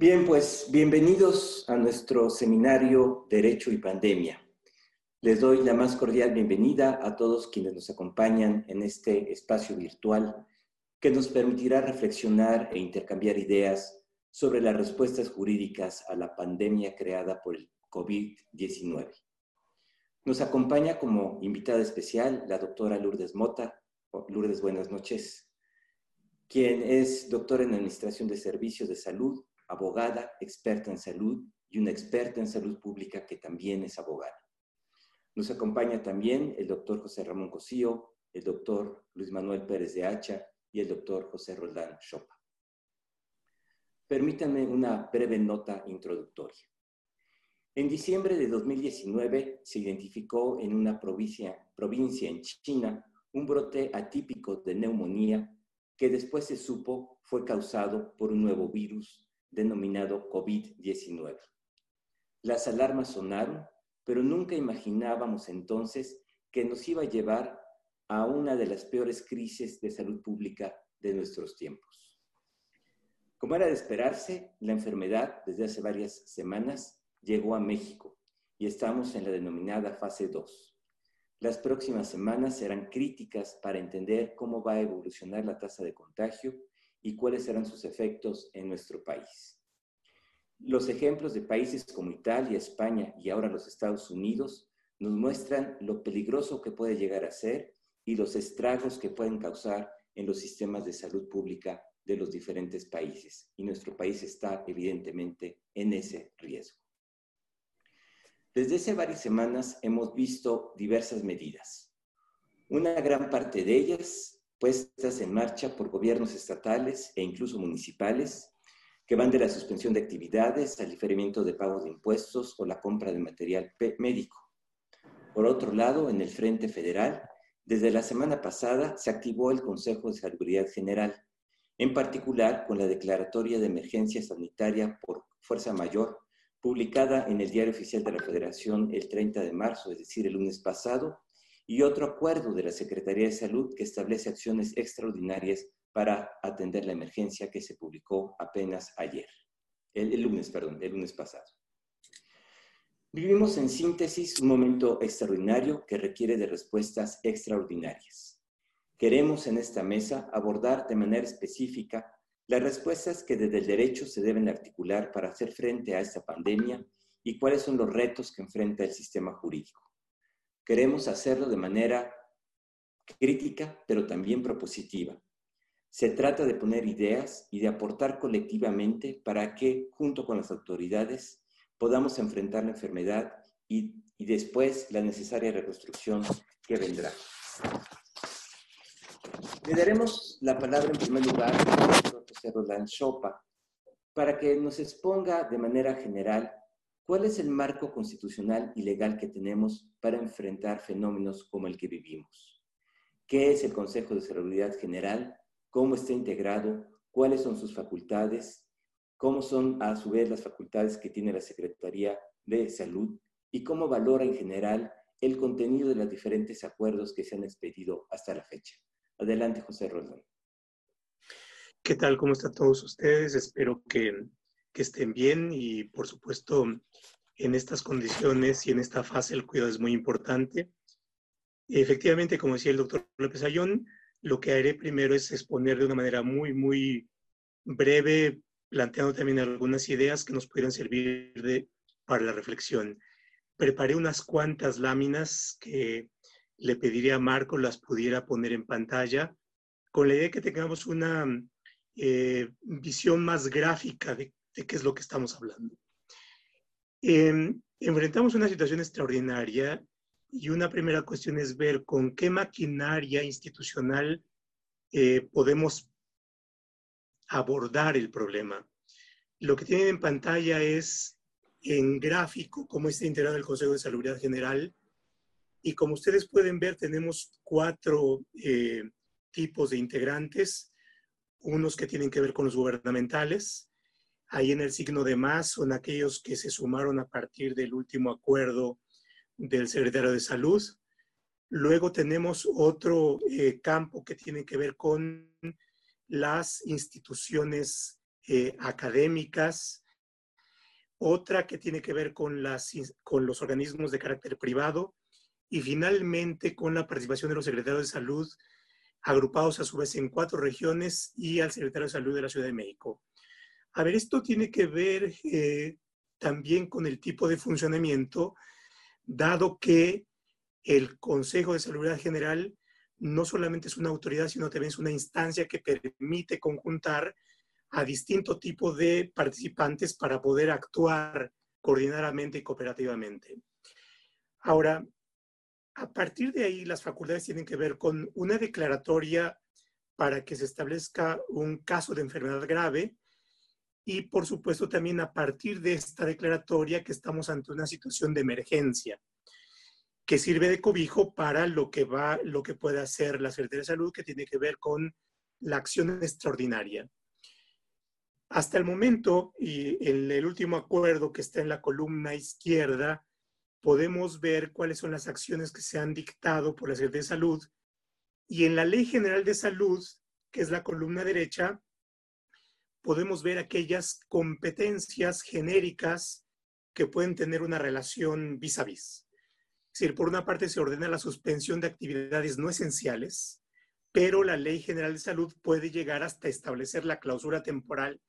Bien, pues bienvenidos a nuestro seminario Derecho y Pandemia. Les doy la más cordial bienvenida a todos quienes nos acompañan en este espacio virtual que nos permitirá reflexionar e intercambiar ideas sobre las respuestas jurídicas a la pandemia creada por el COVID-19. Nos acompaña como invitada especial la doctora Lourdes Mota. Lourdes, buenas noches. Quien es doctora en Administración de Servicios de Salud abogada, experta en salud y una experta en salud pública que también es abogada. Nos acompaña también el doctor José Ramón Cosío, el doctor Luis Manuel Pérez de Hacha y el doctor José Roldán Chopa. Permítanme una breve nota introductoria. En diciembre de 2019 se identificó en una provincia, provincia en China un brote atípico de neumonía que después se supo fue causado por un nuevo virus denominado COVID-19. Las alarmas sonaron, pero nunca imaginábamos entonces que nos iba a llevar a una de las peores crisis de salud pública de nuestros tiempos. Como era de esperarse, la enfermedad desde hace varias semanas llegó a México y estamos en la denominada fase 2. Las próximas semanas serán críticas para entender cómo va a evolucionar la tasa de contagio y cuáles serán sus efectos en nuestro país. Los ejemplos de países como Italia, España y ahora los Estados Unidos nos muestran lo peligroso que puede llegar a ser y los estragos que pueden causar en los sistemas de salud pública de los diferentes países. Y nuestro país está evidentemente en ese riesgo. Desde hace varias semanas hemos visto diversas medidas. Una gran parte de ellas puestas en marcha por gobiernos estatales e incluso municipales, que van de la suspensión de actividades al diferimiento de pagos de impuestos o la compra de material médico. Por otro lado, en el Frente Federal, desde la semana pasada se activó el Consejo de Seguridad General, en particular con la declaratoria de emergencia sanitaria por fuerza mayor, publicada en el Diario Oficial de la Federación el 30 de marzo, es decir, el lunes pasado, y otro acuerdo de la Secretaría de Salud que establece acciones extraordinarias para atender la emergencia que se publicó apenas ayer, el, lunes, perdón, el lunes pasado. Vivimos en síntesis un momento extraordinario que requiere de respuestas extraordinarias. Queremos en esta mesa abordar de manera específica las respuestas que desde el derecho se deben articular para hacer frente a esta pandemia y cuáles son los retos que enfrenta el sistema jurídico. Queremos hacerlo de manera crítica, pero también propositiva. Se trata de poner ideas y de aportar colectivamente para que, junto con las autoridades, podamos enfrentar la enfermedad y, después la necesaria reconstrucción que vendrá. Le daremos la palabra en primer lugar al José Roland Chopa para que nos exponga de manera general ¿Cuál es el marco constitucional y legal que tenemos para enfrentar fenómenos como el que vivimos? ¿Qué es el Consejo de Seguridad General? ¿Cómo está integrado? ¿Cuáles son sus facultades? ¿Cómo son a su vez las facultades que tiene la Secretaría de Salud? ¿Y cómo valora en general el contenido de los diferentes acuerdos que se han expedido hasta la fecha? Adelante, José Roldán. ¿Qué tal? ¿Cómo están todos ustedes? Espero que que estén bien y por supuesto en estas condiciones y en esta fase el cuidado es muy importante. Efectivamente, como decía el doctor López Ayón, lo que haré primero es exponer de una manera muy, muy breve, planteando también algunas ideas que nos pudieran servir para la reflexión. Preparé unas cuantas láminas que le pediría a Marco las pudiera poner en pantalla, con la idea de que tengamos una eh, visión más gráfica de de qué es lo que estamos hablando. Em, enfrentamos una situación extraordinaria y una primera cuestión es ver con qué maquinaria institucional eh, podemos abordar el problema. Lo que tienen en pantalla es en gráfico cómo está integrado el Consejo de Salud General y como ustedes pueden ver tenemos cuatro eh, tipos de integrantes, unos que tienen que ver con los gubernamentales, Ahí en el signo de más son aquellos que se sumaron a partir del último acuerdo del secretario de Salud. Luego tenemos otro eh, campo que tiene que ver con las instituciones eh, académicas otra que tiene que ver con, las, con los organismos de carácter privado y finalmente con la participación de los secretarios de salud agrupados a su vez en cuatro regiones y al secretario de salud de la Ciudad de México. A ver, esto tiene que ver eh, también con el tipo de funcionamiento, dado que el Consejo de Salud General no solamente es una autoridad, sino también es una instancia que permite conjuntar a distinto tipo de participantes para poder actuar coordinadamente y cooperativamente. Ahora, a partir de ahí, las facultades tienen que ver con una declaratoria para que se establezca un caso de enfermedad grave y, por supuesto, también a partir de esta declaratoria que estamos ante una situación de emergencia que sirve de cobijo para lo que va, lo que puede hacer la Secretaría de Salud, que tiene que ver con la acción extraordinaria. Hasta el momento, y en el último acuerdo que está en la columna izquierda, podemos ver cuáles son las acciones que se han dictado por la Secretaría de Salud. Y en la Ley General de Salud, que es la columna derecha, podemos ver aquellas competencias genéricas que pueden tener una relación vis a vis. Es decir, por una parte se ordena la suspensión de actividades no esenciales, pero la Ley General de Salud puede llegar hasta establecer la clausura temporal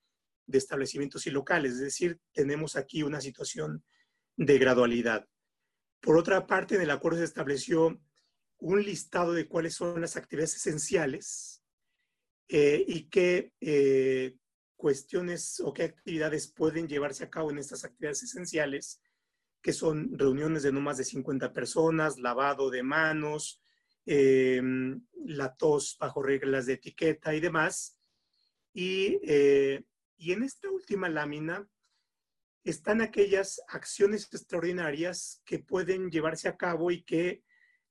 de establecimientos y locales. Es decir, tenemos aquí una situación de gradualidad. Por otra parte, en el acuerdo se estableció un listado de cuáles son las actividades esenciales eh, y qué eh, cuestiones o qué actividades pueden llevarse a cabo en estas actividades esenciales, que son reuniones de no más de 50 personas, lavado de manos, em, la tos bajo reglas de etiqueta y demás. Y, eh, y en esta última lámina están aquellas acciones extraordinarias que pueden llevarse a cabo y que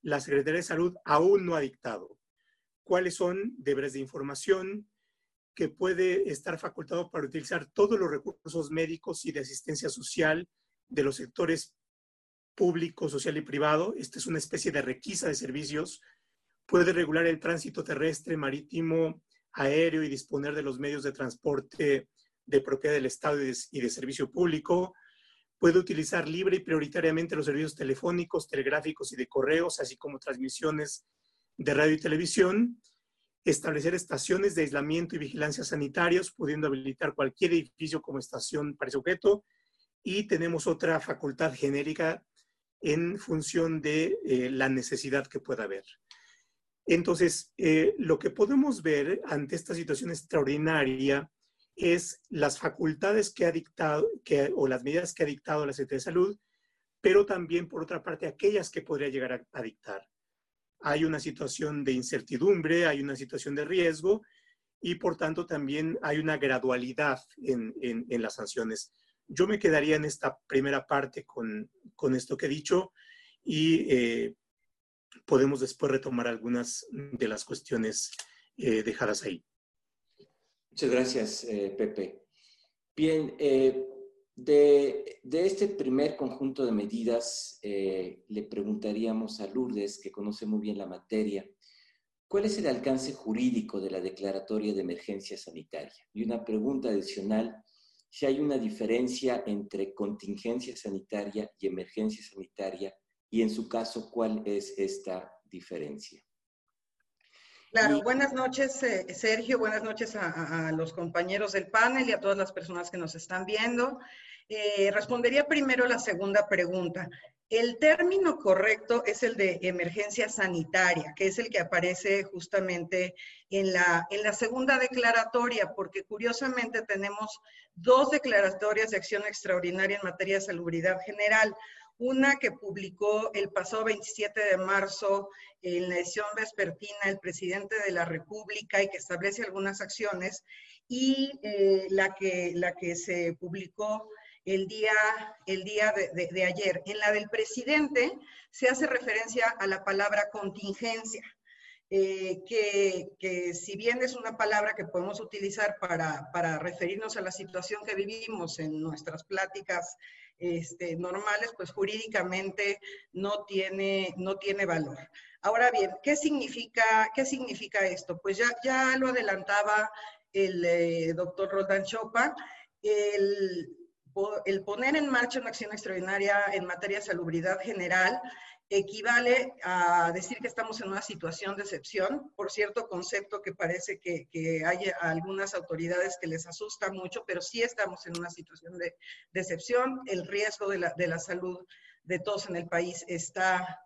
la Secretaría de Salud aún no ha dictado. ¿Cuáles son deberes de información que puede estar facultado para utilizar todos los recursos médicos y de asistencia social de los sectores público, social y privado? Esta es una especie de requisa de servicios. Puede regular el tránsito terrestre, marítimo, aéreo y disponer de los medios de transporte de propiedad del Estado y de, servicio público. Puede utilizar libre y prioritariamente los servicios telefónicos, telegráficos y de correos, así como transmisiones de radio y televisión. Establecer estaciones de aislamiento y vigilancia sanitarios, pudiendo habilitar cualquier edificio como estación para ese objeto. Y tenemos otra facultad genérica en función de eh, la necesidad que pueda haber. Entonces, eh, lo que podemos ver ante esta situación extraordinaria es las facultades que ha dictado que, o las medidas que ha dictado la Secretaría de Salud, pero también, por otra parte, aquellas que podría llegar a, dictar. Hay una situación de incertidumbre, hay una situación de riesgo y, por tanto, también hay una gradualidad en, en, las sanciones. Yo me quedaría en esta primera parte con, con esto que he dicho y eh, podemos después retomar algunas de las cuestiones eh, dejadas ahí. Muchas gracias, eh, Pepe. Bien, de, este primer conjunto de medidas, eh, le preguntaríamos a Lourdes, que conoce muy bien la materia, ¿cuál es el alcance jurídico de la declaratoria de emergencia sanitaria? Y una pregunta adicional, si hay una diferencia entre contingencia sanitaria y emergencia sanitaria, y en su caso, ¿cuál es esta diferencia? Claro, buenas noches, eh, Sergio, buenas noches a, los compañeros del panel y a todas las personas que nos están viendo. Eh, respondería primero la segunda pregunta. El término correcto es el de emergencia sanitaria, que es el que aparece justamente en la, en la segunda declaratoria, porque curiosamente tenemos dos declaratorias de acción extraordinaria en materia de salubridad general una que publicó el pasado 27 de marzo en la edición vespertina el presidente de la República y que establece algunas acciones, y eh, la, que, la que se publicó el día, el día de, ayer. En la del presidente se hace referencia a la palabra contingencia. Eh, que, que, si bien es una palabra que podemos utilizar para, para, referirnos a la situación que vivimos en nuestras pláticas este, normales, pues jurídicamente no tiene, no tiene valor. Ahora bien, ¿qué significa, qué significa esto? Pues ya, ya lo adelantaba el eh, doctor Roldán Chopa, el, el poner en marcha una acción extraordinaria en materia de salubridad general equivale a decir que estamos en una situación de excepción, por cierto concepto que parece que, hay algunas autoridades que les asusta mucho, pero sí estamos en una situación de, excepción, el riesgo de la, de la, salud de todos en el país está,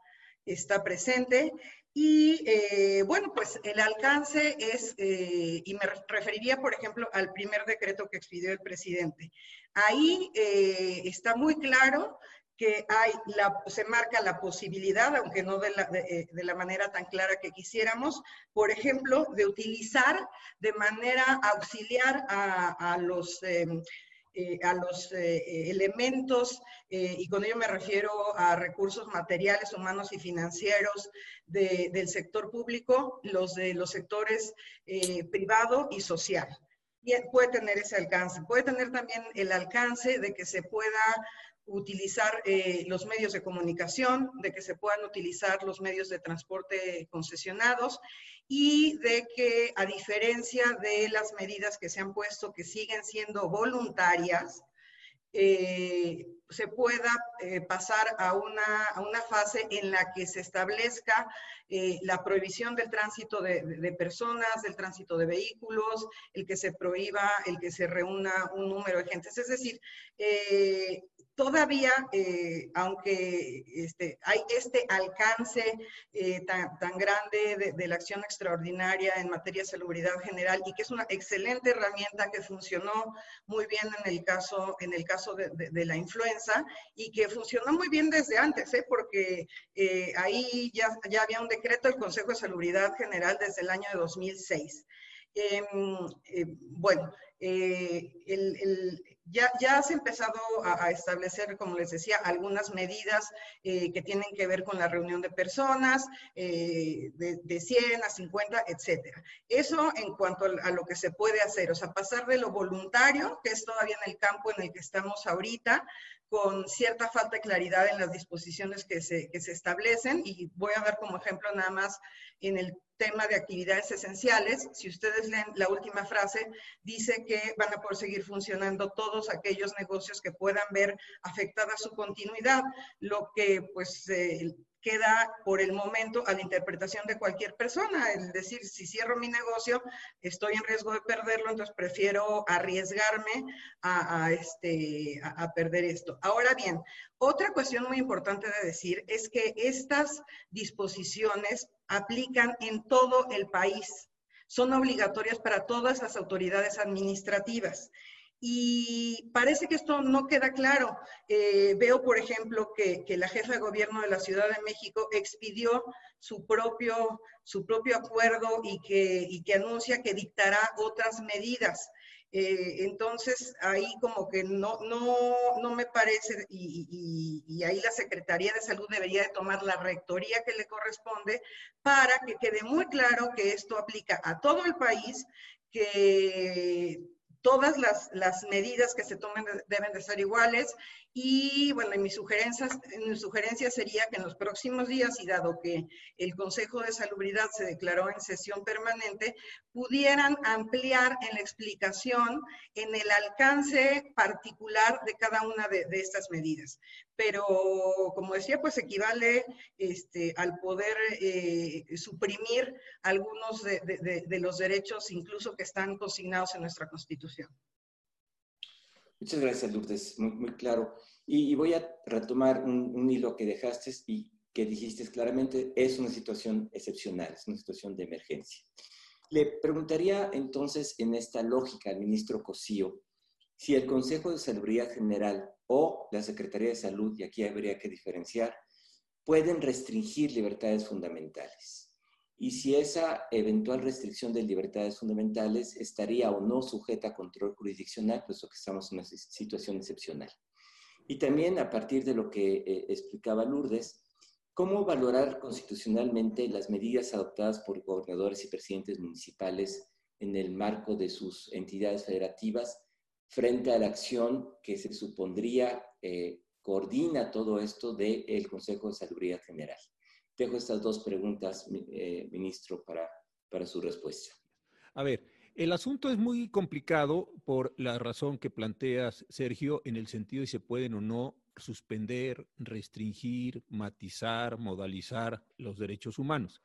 está presente. Y eh, bueno, pues el alcance es, eh, y me referiría, por ejemplo, al primer decreto que expidió el presidente. Ahí eh, está muy claro que hay la, se marca la posibilidad, aunque no de la, de, de la, manera tan clara que quisiéramos, por ejemplo, de utilizar de manera auxiliar a, a los em, eh, a los eh, elementos, eh, y con ello me refiero a recursos materiales, humanos y financieros de, del sector público, los de los sectores privado y social. Y puede tener ese alcance. Puede tener también el alcance de que se pueda utilizar eh, los medios de comunicación, de que se puedan utilizar los medios de transporte concesionados y de que a diferencia de las medidas que se han puesto que siguen siendo voluntarias, eh, se pueda eh, pasar a una, a una, fase en la que se establezca la prohibición del tránsito de, de, personas, del tránsito de vehículos, el que se prohíba, el que se reúna un número de gentes. Es decir, todavía, eh, aunque este, hay este alcance eh, tan, tan, grande de, la acción extraordinaria en materia de salubridad general y que es una excelente herramienta que funcionó muy bien en el caso, en el caso de, la influenza y que funcionó muy bien desde antes, ¿eh? porque ahí ya, ya había un decreto del Consejo de Salubridad General desde el año de 2006. Em, bueno, el, ya, has empezado a, establecer, como les decía, algunas medidas eh, que tienen que ver con la reunión de personas, eh, de, de, 100 a 50, etcétera. Eso en cuanto a, lo que se puede hacer, o sea, pasar de lo voluntario, que es todavía en el campo en el que estamos ahorita, con cierta falta de claridad en las disposiciones que se, que se establecen, y voy a dar como ejemplo nada más en el tema de actividades esenciales, si ustedes leen la última frase, dice que van a poder seguir funcionando todos aquellos negocios que puedan ver afectada su continuidad, lo que pues queda por el momento a la interpretación de cualquier persona. Es decir, si cierro mi negocio, estoy en riesgo de perderlo, entonces prefiero arriesgarme a, este, a, perder esto. Ahora bien, otra cuestión muy importante de decir es que estas disposiciones aplican en todo el país. Son obligatorias para todas las autoridades administrativas. Y parece que esto no queda claro. Eh, veo, por ejemplo, que, la jefa de gobierno de la Ciudad de México expidió su propio, su propio acuerdo y que, y que anuncia que dictará otras medidas. Eh, entonces, ahí como que no, no, no me parece, y, y, ahí la Secretaría de Salud debería de tomar la rectoría que le corresponde para que quede muy claro que esto aplica a todo el país, que todas las, las, medidas que se tomen deben de ser iguales y bueno, mis sugerencias sería que en los próximos días, y dado que el Consejo de Salubridad se declaró en sesión permanente, pudieran ampliar en la explicación en el alcance particular de cada una de, estas medidas. Pero, como decía, pues equivale este, al poder eh, suprimir algunos de los derechos incluso que están consignados en nuestra Constitución. Muchas gracias, Lourdes. Muy, muy claro. Y, voy a retomar un, hilo que dejaste y que dijiste claramente, es una situación excepcional, es una situación de emergencia. Le preguntaría entonces en esta lógica al ministro Cosío si el Consejo de Salubridad General o la Secretaría de Salud, y aquí habría que diferenciar, pueden restringir libertades fundamentales y si esa eventual restricción de libertades fundamentales estaría o no sujeta a control jurisdiccional, puesto que estamos en una situación excepcional. Y también a partir de lo que eh, explicaba Lourdes, ¿cómo valorar constitucionalmente las medidas adoptadas por gobernadores y presidentes municipales en el marco de sus entidades federativas frente a la acción que se supondría eh, coordina todo esto del Consejo de Salubridad General? Dejo estas dos preguntas, eh, ministro, para, para su respuesta. A ver, El asunto es muy complicado por la razón que planteas, Sergio, en el sentido de si se pueden o no suspender, restringir, matizar, modalizar los derechos humanos.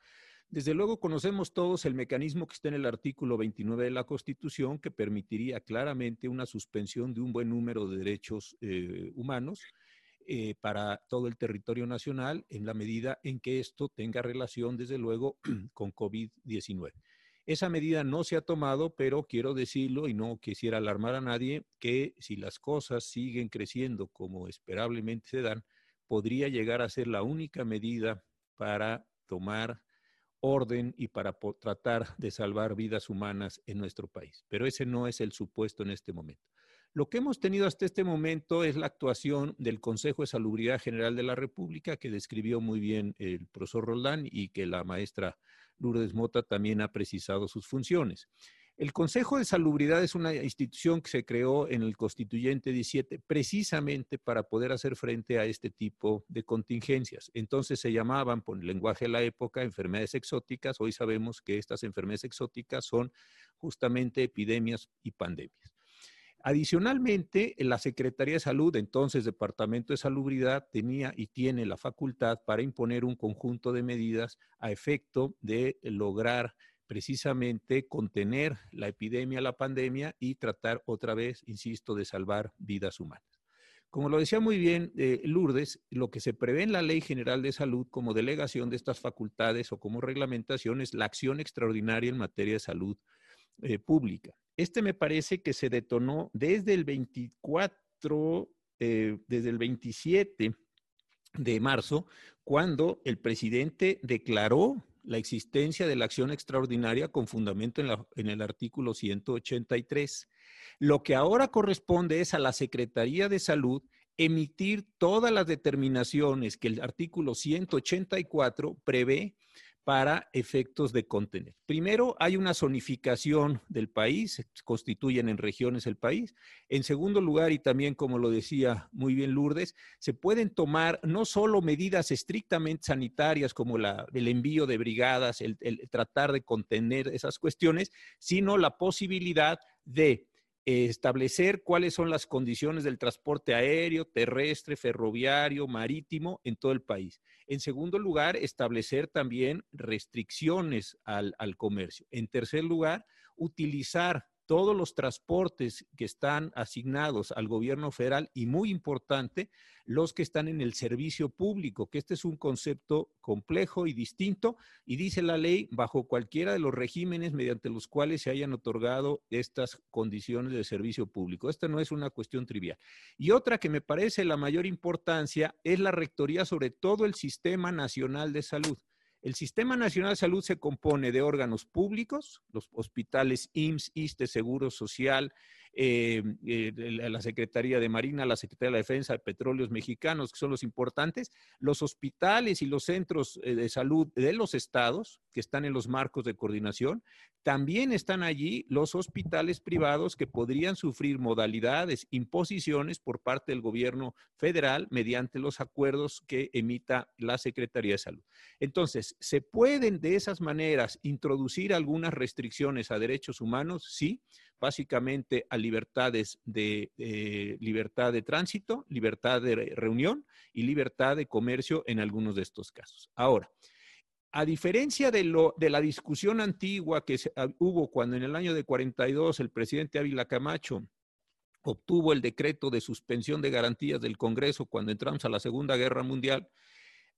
Desde luego conocemos todos el mecanismo que está en el artículo 29 de la Constitución que permitiría claramente una suspensión de un buen número de derechos eh, humanos eh, para todo el territorio nacional en la medida en que esto tenga relación, desde luego, con COVID-19. Esa medida no se ha tomado, pero quiero decirlo y no quisiera alarmar a nadie que si las cosas siguen creciendo como esperablemente se dan, podría llegar a ser la única medida para tomar orden y para tratar de salvar vidas humanas en nuestro país. Pero ese no es el supuesto en este momento. Lo que hemos tenido hasta este momento es la actuación del Consejo de Salubridad General de la República, que describió muy bien el profesor Roldán y que la maestra Lourdes Mota también ha precisado sus funciones. El Consejo de Salubridad es una institución que se creó en el Constituyente 17 precisamente para poder hacer frente a este tipo de contingencias. Entonces se llamaban, por el lenguaje de la época, enfermedades exóticas. Hoy sabemos que estas enfermedades exóticas son justamente epidemias y pandemias. Adicionalmente, la Secretaría de Salud, entonces Departamento de Salubridad, tenía y tiene la facultad para imponer un conjunto de medidas a efecto de lograr precisamente contener la epidemia, la pandemia y tratar otra vez, insisto, de salvar vidas humanas. Como lo decía muy bien eh, Lourdes, lo que se prevé en la Ley General de Salud como delegación de estas facultades o como reglamentación es la acción extraordinaria en materia de salud eh, pública. Este me parece que se detonó desde el 24, eh, desde el 27 de marzo, cuando el presidente declaró la existencia de la acción extraordinaria con fundamento en, el artículo 183. Lo que ahora corresponde es a la Secretaría de Salud emitir todas las determinaciones que el artículo 184 prevé para efectos de contener. Primero, hay una zonificación del país, se constituyen en regiones el país. En segundo lugar, y también como lo decía muy bien Lourdes, se pueden tomar no solo medidas estrictamente sanitarias como el envío de brigadas, el tratar de contener esas cuestiones, sino la posibilidad de establecer cuáles son las condiciones del transporte aéreo, terrestre, ferroviario, marítimo en todo el país. En segundo lugar, establecer también restricciones al, al comercio. En tercer lugar, utilizar todos los transportes que están asignados al gobierno federal y muy importante, los que están en el servicio público, que este es un concepto complejo y distinto y dice la ley bajo cualquiera de los regímenes mediante los cuales se hayan otorgado estas condiciones de servicio público. Esta no es una cuestión trivial. Y otra que me parece la mayor importancia es la rectoría sobre todo el Sistema Nacional de Salud. El Sistema Nacional de Salud se compone de órganos públicos, los hospitales IMSS, ISTE, Seguro Social, eh, eh, la Secretaría de Marina, la Secretaría de la Defensa de Petróleos Mexicanos, que son los importantes, los hospitales y los centros eh, de salud de los estados, que están en los marcos de coordinación, también están allí los hospitales privados que podrían sufrir modalidades, imposiciones por parte del gobierno federal mediante los acuerdos que emita la Secretaría de Salud. Entonces, ¿se pueden de esas maneras introducir algunas restricciones a derechos humanos? Sí, básicamente a libertades de eh, libertad de tránsito, libertad de reunión y libertad de comercio en algunos de estos casos. Ahora, a diferencia de, lo, de la discusión antigua que ah, hubo cuando en el año de 42 el presidente Ávila Camacho obtuvo el decreto de suspensión de garantías del Congreso cuando entramos a la Segunda Guerra Mundial,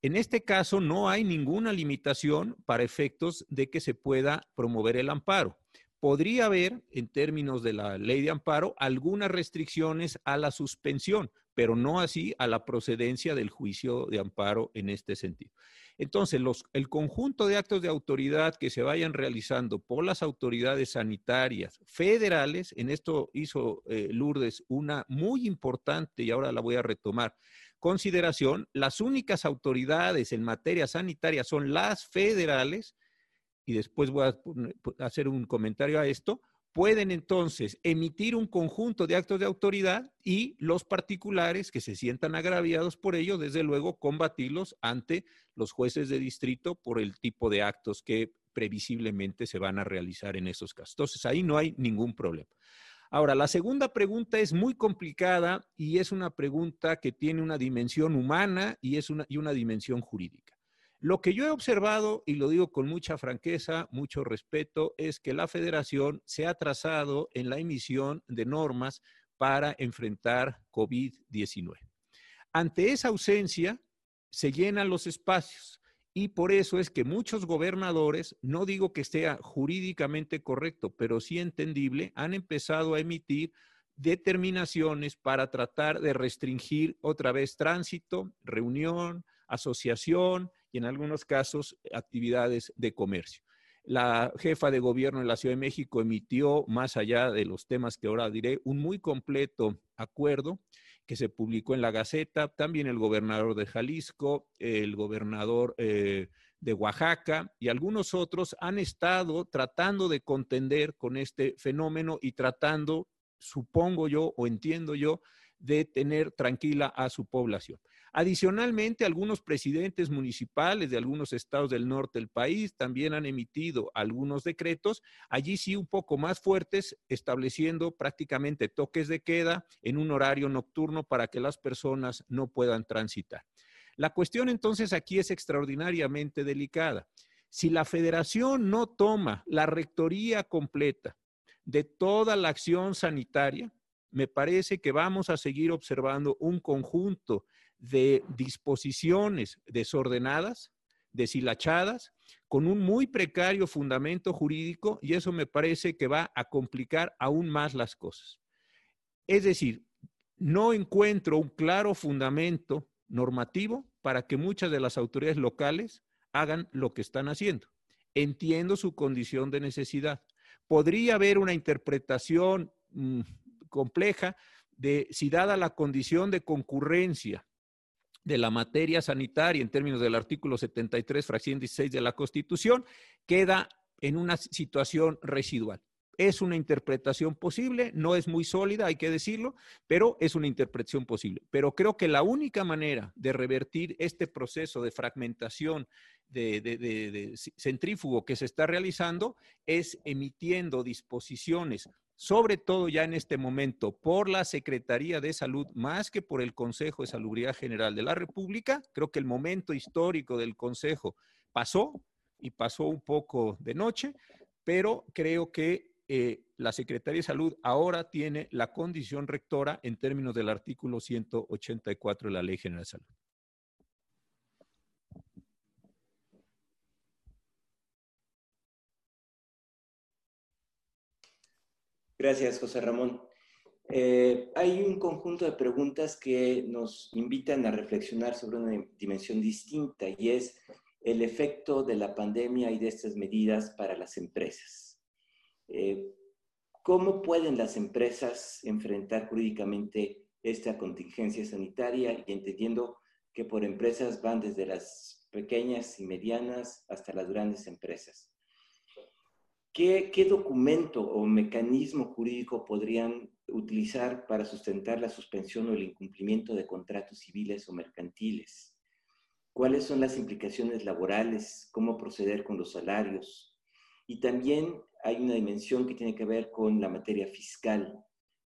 en este caso no hay ninguna limitación para efectos de que se pueda promover el amparo podría haber, en términos de la ley de amparo, algunas restricciones a la suspensión, pero no así a la procedencia del juicio de amparo en este sentido. Entonces, el conjunto de actos de autoridad que se vayan realizando por las autoridades sanitarias federales, en esto hizo eh, Lourdes una muy importante y ahora la voy a retomar, consideración, las únicas autoridades en materia sanitaria son las federales y después voy a hacer un comentario a esto, pueden entonces emitir un conjunto de actos de autoridad y los particulares que se sientan agraviados por ello, desde luego, combatirlos ante los jueces de distrito por el tipo de actos que previsiblemente se van a realizar en esos casos. Entonces, ahí no hay ningún problema. Ahora, la segunda pregunta es muy complicada y es una pregunta que tiene una dimensión humana y, es una, y una dimensión jurídica. Lo que yo he observado, y lo digo con mucha franqueza, mucho respeto, es que la federación se ha trazado en la emisión de normas para enfrentar COVID-19. Ante esa ausencia, se llenan los espacios. Y por eso es que muchos gobernadores, no digo que sea jurídicamente correcto, pero sí entendible, han empezado a emitir determinaciones para tratar de restringir otra vez tránsito, reunión, asociación y en algunos casos actividades de comercio. La jefa de gobierno de la Ciudad de México emitió, más allá de los temas que ahora diré, un muy completo acuerdo que se publicó en la Gaceta, también el gobernador de Jalisco, el gobernador eh, de Oaxaca y algunos otros han estado tratando de contender con este fenómeno y tratando, supongo yo o entiendo yo, de tener tranquila a su población. Adicionalmente, algunos presidentes municipales de algunos estados del norte del país también han emitido algunos decretos, allí sí un poco más fuertes, estableciendo prácticamente toques de queda en un horario nocturno para que las personas no puedan transitar. La cuestión entonces aquí es extraordinariamente delicada. Si la federación no toma la rectoría completa de toda la acción sanitaria, me parece que vamos a seguir observando un conjunto de disposiciones desordenadas, deshilachadas, con un muy precario fundamento jurídico y eso me parece que va a complicar aún más las cosas. Es decir, no encuentro un claro fundamento normativo para que muchas de las autoridades locales hagan lo que están haciendo. Entiendo su condición de necesidad. Podría haber una interpretación mm, compleja de si dada la condición de concurrencia de la materia sanitaria en términos del artículo 73, fracción 16 de la Constitución, queda en una situación residual. Es una interpretación posible, no es muy sólida, hay que decirlo, pero es una interpretación posible. Pero creo que la única manera de revertir este proceso de fragmentación de, de centrífugo que se está realizando es emitiendo disposiciones sobre todo ya en este momento por la Secretaría de Salud más que por el Consejo de Salubridad General de la República. Creo que el momento histórico del Consejo pasó y pasó un poco de noche, pero creo que eh, la Secretaría de Salud ahora tiene la condición rectora en términos del artículo 184 de la Ley General de Salud. Gracias, José Ramón. Eh, hay un conjunto de preguntas que nos invitan a reflexionar sobre una dimensión distinta y es el efecto de la pandemia y de estas medidas para las empresas. Eh, ¿Cómo pueden las empresas enfrentar jurídicamente esta contingencia sanitaria y entendiendo que por empresas van desde las pequeñas y medianas hasta las grandes empresas? ¿Qué, documento o mecanismo jurídico podrían utilizar para sustentar la suspensión o el incumplimiento de contratos civiles o mercantiles? ¿Cuáles son las implicaciones laborales? ¿Cómo proceder con los salarios? Y también hay una dimensión que tiene que ver con la materia fiscal.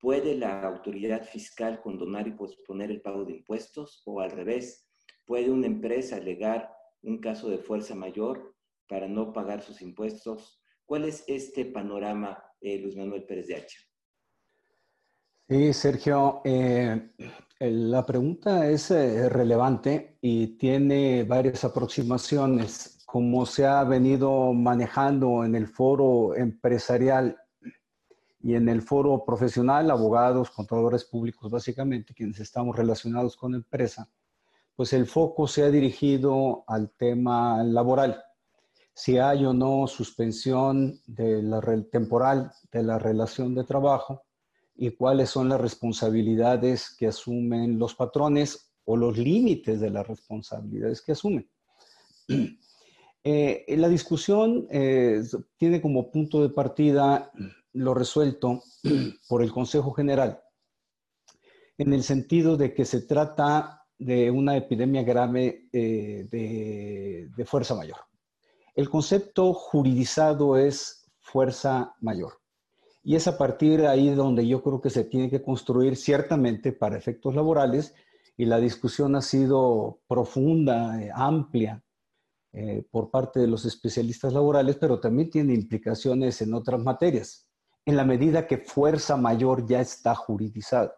¿Puede la autoridad fiscal condonar y posponer el pago de impuestos? ¿O al revés, puede una empresa alegar un caso de fuerza mayor para no pagar sus impuestos ¿Cuál es este panorama, eh, Luis Manuel Pérez de Hacha? Sí, Sergio, eh, la pregunta es eh, relevante y tiene varias aproximaciones. Como se ha venido manejando en el foro empresarial y en el foro profesional, abogados, contadores públicos, básicamente, quienes estamos relacionados con empresa, pues el foco se ha dirigido al tema laboral si hay o no suspensión de la, temporal de la relación de trabajo y cuáles son las responsabilidades que asumen los patrones o los límites de las responsabilidades que asumen. Eh, la discusión eh, tiene como punto de partida lo resuelto por el Consejo General, en el sentido de que se trata de una epidemia grave eh, de fuerza mayor. El concepto juridizado es fuerza mayor. Y es a partir de ahí donde yo creo que se tiene que construir ciertamente para efectos laborales y la discusión ha sido profunda, eh, amplia eh, por parte de los especialistas laborales, pero también tiene implicaciones en otras materias, en la medida que fuerza mayor ya está juridizada.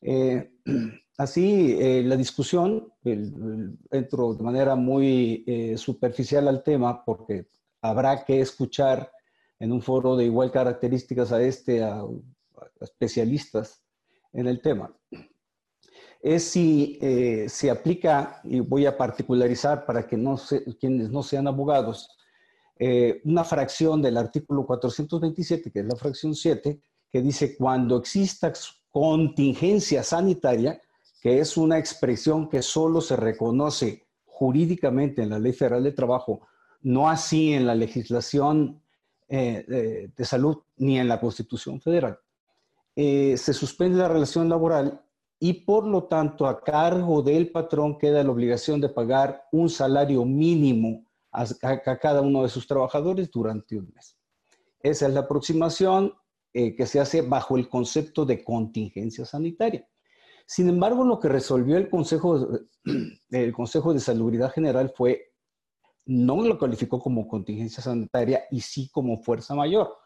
Eh, así, la discusión, entro de manera muy superficial al tema porque habrá que escuchar en un foro de igual características a este, a especialistas en el tema. Es si eh, se aplica, y voy a particularizar para que no quienes no sean abogados, eh, una fracción del artículo 427, que es la fracción 7, que dice cuando exista contingencia sanitaria, que es una expresión que solo se reconoce jurídicamente en la Ley Federal de Trabajo, no así en la legislación eh, de salud ni en la Constitución Federal, se suspende la relación laboral y por lo tanto a cargo del patrón queda la obligación de pagar un salario mínimo a, cada uno de sus trabajadores durante un mes. Esa es la aproximación eh, que se hace bajo el concepto de contingencia sanitaria. Sin embargo, lo que resolvió el Consejo, el Consejo de Salubridad General fue, no lo calificó como contingencia sanitaria y sí como fuerza mayor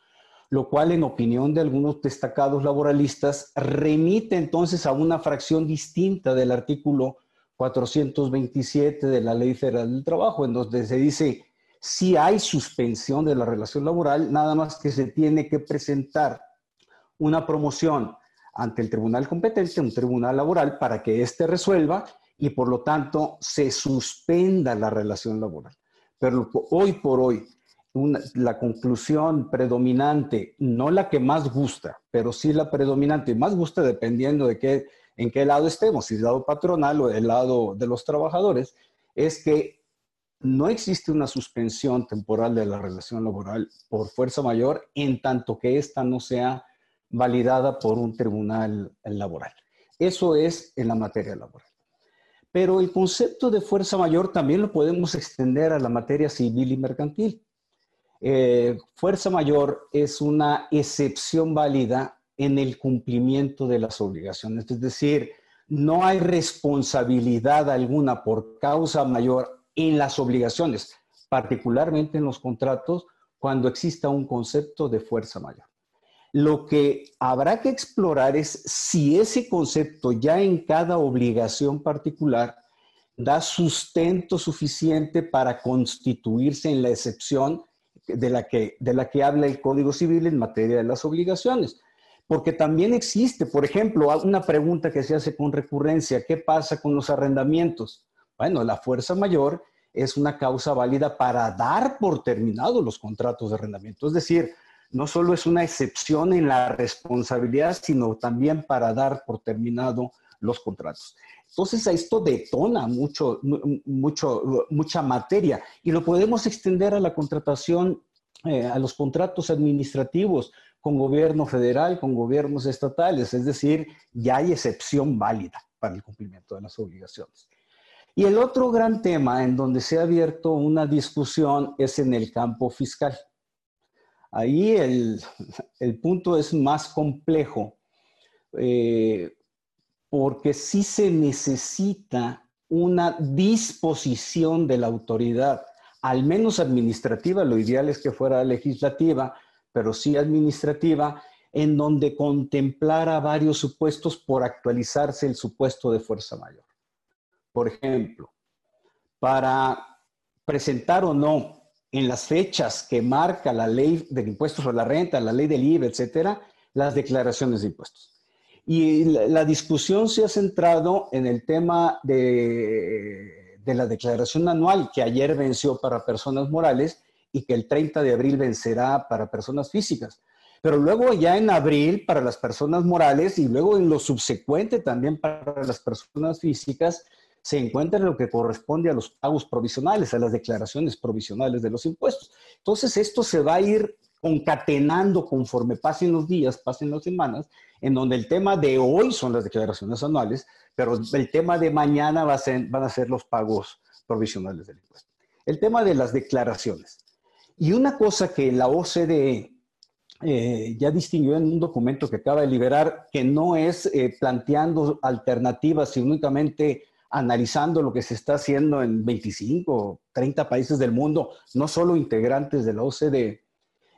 lo cual en opinión de algunos destacados laboralistas remite entonces a una fracción distinta del artículo 427 de la Ley Federal del Trabajo, en donde se dice si hay suspensión de la relación laboral, nada más que se tiene que presentar una promoción ante el tribunal competente, un tribunal laboral, para que éste resuelva y por lo tanto se suspenda la relación laboral. Pero hoy por hoy, la conclusión predominante, no la que más gusta, pero sí la predominante, más gusta dependiendo de qué, en qué lado estemos, si el lado patronal o el lado de los trabajadores, es que no existe una suspensión temporal de la relación laboral por fuerza mayor en tanto que ésta no sea validada por un tribunal laboral. Eso es en la materia laboral. Pero el concepto de fuerza mayor también lo podemos extender a la materia civil y mercantil. Eh, fuerza mayor es una excepción válida en el cumplimiento de las obligaciones. Es decir, no hay responsabilidad alguna por causa mayor en las obligaciones, particularmente en los contratos, cuando exista un concepto de fuerza mayor. Lo que habrá que explorar es si ese concepto ya en cada obligación particular da sustento suficiente para constituirse en la excepción de la, que, de la que habla el Código Civil en materia de las obligaciones. Porque también existe, por ejemplo, una pregunta que se hace con recurrencia, ¿qué pasa con los arrendamientos? Bueno, la fuerza mayor es una causa válida para dar por terminado los contratos de arrendamiento. Es decir, no solo es una excepción en la responsabilidad, sino también para dar por terminado los contratos. Entonces, esto detona mucho, mucho, mucha materia y lo podemos extender a la contratación, eh, a los contratos administrativos con gobierno federal, con gobiernos estatales, es decir, ya hay excepción válida para el cumplimiento de las obligaciones. Y el otro gran tema en donde se ha abierto una discusión es en el campo fiscal. Ahí el, el punto es más complejo. Eh, porque sí se necesita una disposición de la autoridad, al menos administrativa, lo ideal es que fuera legislativa, pero sí administrativa, en donde contemplara varios supuestos por actualizarse el supuesto de fuerza mayor. Por ejemplo, para presentar o no en las fechas que marca la ley de impuestos sobre la renta, la ley del IVA, etcétera, las declaraciones de impuestos. Y la, discusión se ha centrado en el tema de, de, la declaración anual que ayer venció para personas morales y que el 30 de abril vencerá para personas físicas. Pero luego ya en abril para las personas morales y luego en lo subsecuente también para las personas físicas se encuentra lo que corresponde a los pagos provisionales, a las declaraciones provisionales de los impuestos. Entonces esto se va a ir concatenando conforme pasen los días, pasen las semanas, en donde el tema de hoy son las declaraciones anuales, pero el tema de mañana va a ser, van a ser los pagos provisionales del impuesto. el tema de las declaraciones. Y una cosa que la OCDE eh, ya distinguió en un documento que acaba de liberar, que no es eh, planteando alternativas, sino únicamente analizando lo que se está haciendo en 25 o 30 países del mundo, no solo integrantes de la OCDE,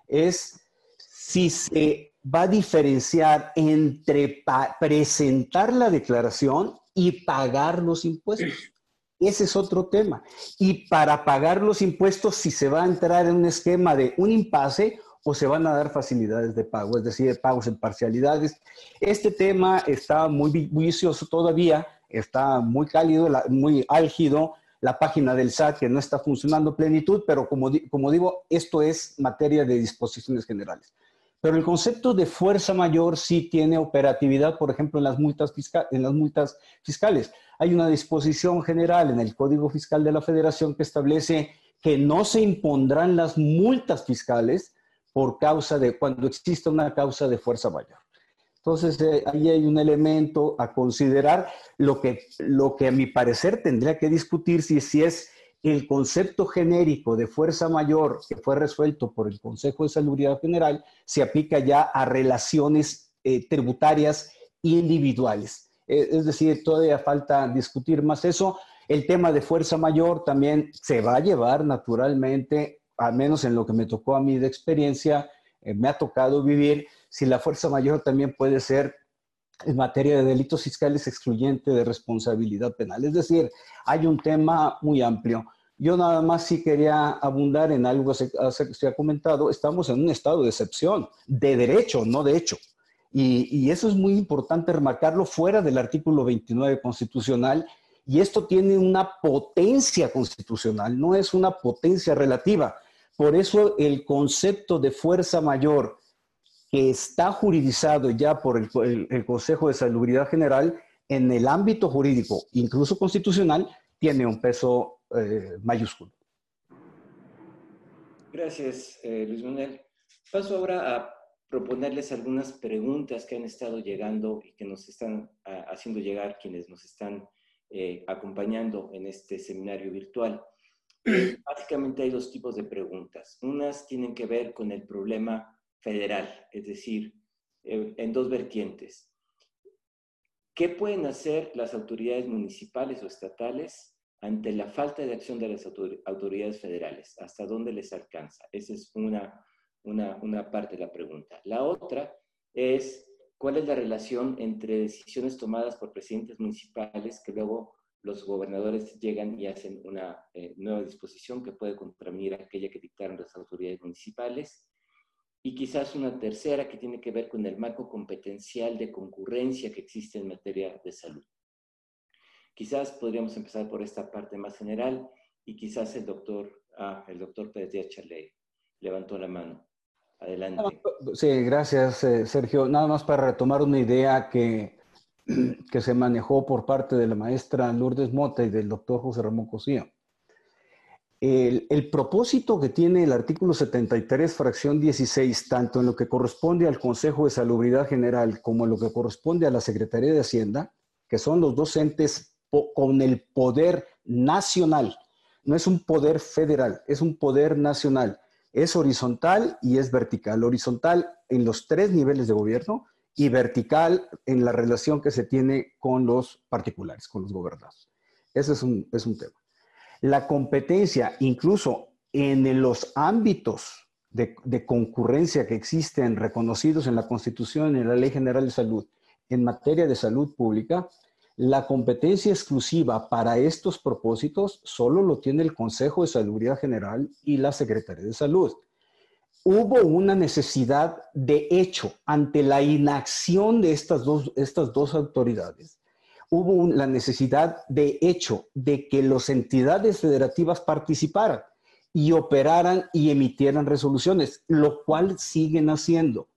es si se va a diferenciar entre presentar la declaración y pagar los impuestos. Ese es otro tema. Y para pagar los impuestos, si se va a entrar en un esquema de un impasse o se van a dar facilidades de pago, es decir, pagos en parcialidades. Este tema está muy vicioso todavía, está muy cálido, muy álgido. La página del SAT que no está funcionando plenitud, pero como, como digo, esto es materia de disposiciones generales. Pero el concepto de fuerza mayor sí tiene operatividad, por ejemplo, en las multas, en las multas fiscales. Hay una disposición general en el Código Fiscal de la Federación que establece que no se impondrán las multas fiscales por causa de, cuando exista una causa de fuerza mayor. Entonces, eh, ahí hay un elemento a considerar, lo que, lo que a mi parecer tendría que discutir si, si es el concepto genérico de fuerza mayor que fue resuelto por el Consejo de Salubridad General, se aplica ya a relaciones eh, tributarias individuales. Eh, es decir, todavía falta discutir más eso. El tema de fuerza mayor también se va a llevar naturalmente al menos en lo que me tocó a mí de experiencia, eh, me ha tocado vivir, si la fuerza mayor también puede ser en materia de delitos fiscales excluyente de responsabilidad penal. Es decir, hay un tema muy amplio. Yo nada más sí quería abundar en algo que se ha comentado. Estamos en un estado de excepción, de derecho, no de hecho. Y, y, eso es muy importante remarcarlo fuera del artículo 29 constitucional. Y esto tiene una potencia constitucional, no es una potencia relativa. Por eso el concepto de fuerza mayor que está juridizado ya por el, Consejo de Salubridad General en el ámbito jurídico, incluso constitucional, tiene un peso eh, mayúsculo. Gracias, eh, Luis Manuel. Paso ahora a proponerles algunas preguntas que han estado llegando y que nos están haciendo llegar quienes nos están eh, acompañando en este seminario virtual. Básicamente hay dos tipos de preguntas. Unas tienen que ver con el problema federal, es decir, eh, en dos vertientes. ¿Qué pueden hacer las autoridades municipales o estatales ante la falta de acción de las autoridades federales? ¿Hasta dónde les alcanza? Esa es una, una, parte de la pregunta. La otra es, ¿cuál es la relación entre decisiones tomadas por presidentes municipales que luego los gobernadores llegan y hacen una eh, nueva disposición que puede contravenir aquella que dictaron las autoridades municipales. Y quizás una tercera que tiene que ver con el marco competencial de concurrencia que existe en materia de salud. Quizás podríamos empezar por esta parte más general y quizás el doctor, ah, el doctor Pérez Díaz Charley levantó la mano. Adelante. Sí, gracias, eh, Sergio. Nada más para retomar una idea que que se manejó por parte de la maestra Lourdes Mota y del doctor José Ramón Cosío. El, propósito que tiene el artículo 73, fracción 16, tanto en lo que corresponde al Consejo de Salubridad General como en lo que corresponde a la Secretaría de Hacienda, que son los dos entes con el poder nacional, no es un poder federal, es un poder nacional. Es horizontal y es vertical. Horizontal en los tres niveles de gobierno y vertical en la relación que se tiene con los particulares, con los gobernados. Ese es un, es un tema. La competencia, incluso en los ámbitos de, concurrencia que existen reconocidos en la Constitución y en la Ley General de Salud en materia de salud pública, la competencia exclusiva para estos propósitos solo lo tiene el Consejo de Salubridad General y la Secretaría de Salud hubo una necesidad de hecho ante la inacción de estas dos autoridades. Hubo la necesidad de hecho de que las entidades federativas participaran y operaran y emitieran resoluciones, lo cual siguen haciendo.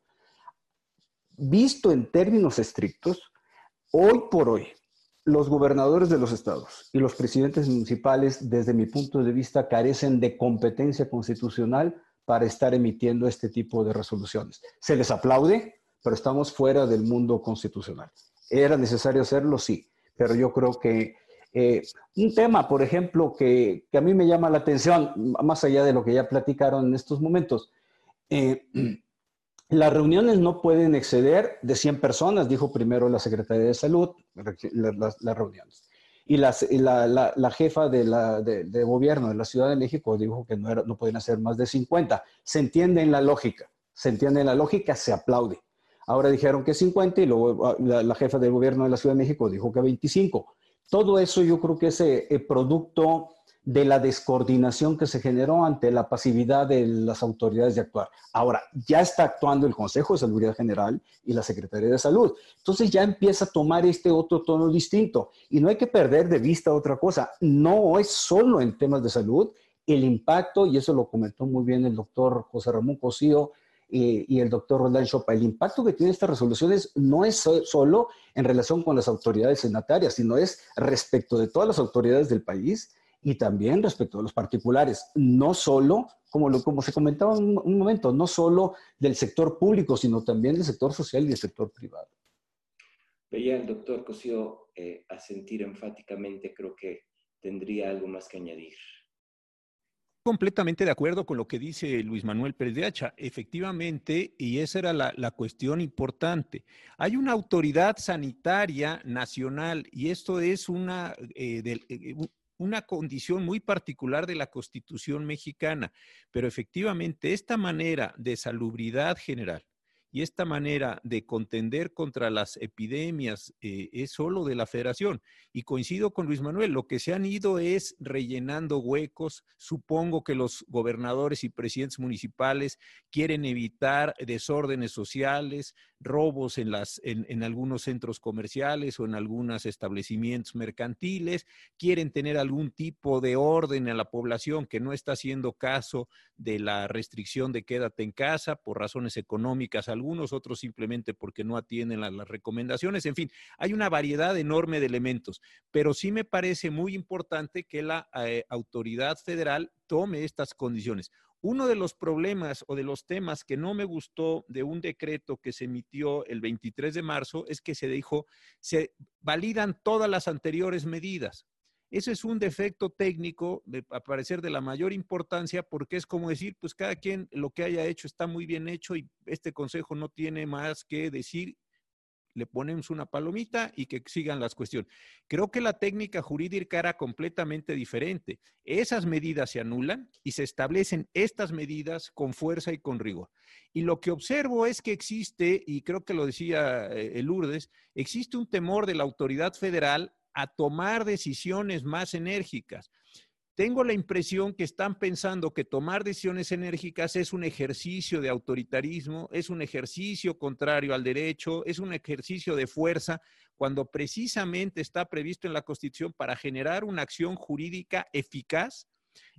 Visto en términos estrictos, hoy por hoy, los gobernadores de los estados y los presidentes municipales, desde mi punto de vista, carecen de competencia constitucional para estar emitiendo este tipo de resoluciones. Se les aplaude, pero estamos fuera del mundo constitucional. ¿Era necesario hacerlo? Sí, pero yo creo que Eh, un tema, por ejemplo, que, a mí me llama la atención, más allá de lo que ya platicaron en estos momentos, eh, las reuniones no pueden exceder de 100 personas, dijo primero la Secretaría de Salud, las, reuniones. Y, la, jefa de, gobierno de la Ciudad de México dijo que no, era, no pueden hacer más de 50. Se entiende en la lógica, se entiende en la lógica, se aplaude. Ahora dijeron que 50 y luego ah, la, jefa del gobierno de la Ciudad de México dijo que 25. Todo eso yo creo que es el eh, producto de la descoordinación que se generó ante la pasividad de las autoridades de actuar. Ahora, ya está actuando el Consejo de Salud General y la Secretaría de Salud. Entonces ya empieza a tomar este otro tono distinto. Y no hay que perder de vista otra cosa. No es solo en temas de salud el impacto, y eso lo comentó muy bien el doctor José Ramón Cosío eh, y el doctor Roland Chopa, el impacto que tienen estas resoluciones no es solo en relación con las autoridades senatarias, sino es respecto de todas las autoridades del país y también respecto a los particulares, no solo, como, lo, como se comentaba en un, momento, no solo del sector público, sino también del sector social y del sector privado. Veía el doctor Cosío eh, a sentir enfáticamente, creo que tendría algo más que añadir. Completamente de acuerdo con lo que dice Luis Manuel Pérez de Hacha. Efectivamente, y esa era la, cuestión importante. Hay una autoridad sanitaria nacional y esto es una, eh, eh, una condición muy particular de la Constitución mexicana, pero efectivamente esta manera de salubridad general y esta manera de contender contra las epidemias eh, es solo de la federación. Y coincido con Luis Manuel, lo que se han ido es rellenando huecos. Supongo que los gobernadores y presidentes municipales quieren evitar desórdenes sociales, robos en, las, en, en algunos centros comerciales o en algunos establecimientos mercantiles, quieren tener algún tipo de orden a la población que no está haciendo caso de la restricción de quédate en casa por razones económicas, algunos otros simplemente porque no atienden las, las recomendaciones. En fin, hay una variedad enorme de elementos, pero sí me parece muy importante que la eh, autoridad federal tome estas condiciones. Uno de los problemas o de los temas que no me gustó de un decreto que se emitió el 23 de marzo es que se dijo, se validan todas las anteriores medidas. Ese es un defecto técnico, de, parecer de la mayor importancia, porque es como decir, pues cada quien lo que haya hecho está muy bien hecho y este consejo no tiene más que decir le ponemos una palomita y que sigan las cuestiones. Creo que la técnica jurídica era completamente diferente. Esas medidas se anulan y se establecen estas medidas con fuerza y con rigor. Y lo que observo es que existe, y creo que lo decía eh, el Lourdes, existe un temor de la autoridad federal a tomar decisiones más enérgicas. Tengo la impresión que están pensando que tomar decisiones enérgicas es un ejercicio de autoritarismo, es un ejercicio contrario al derecho, es un ejercicio de fuerza, cuando precisamente está previsto en la Constitución para generar una acción jurídica eficaz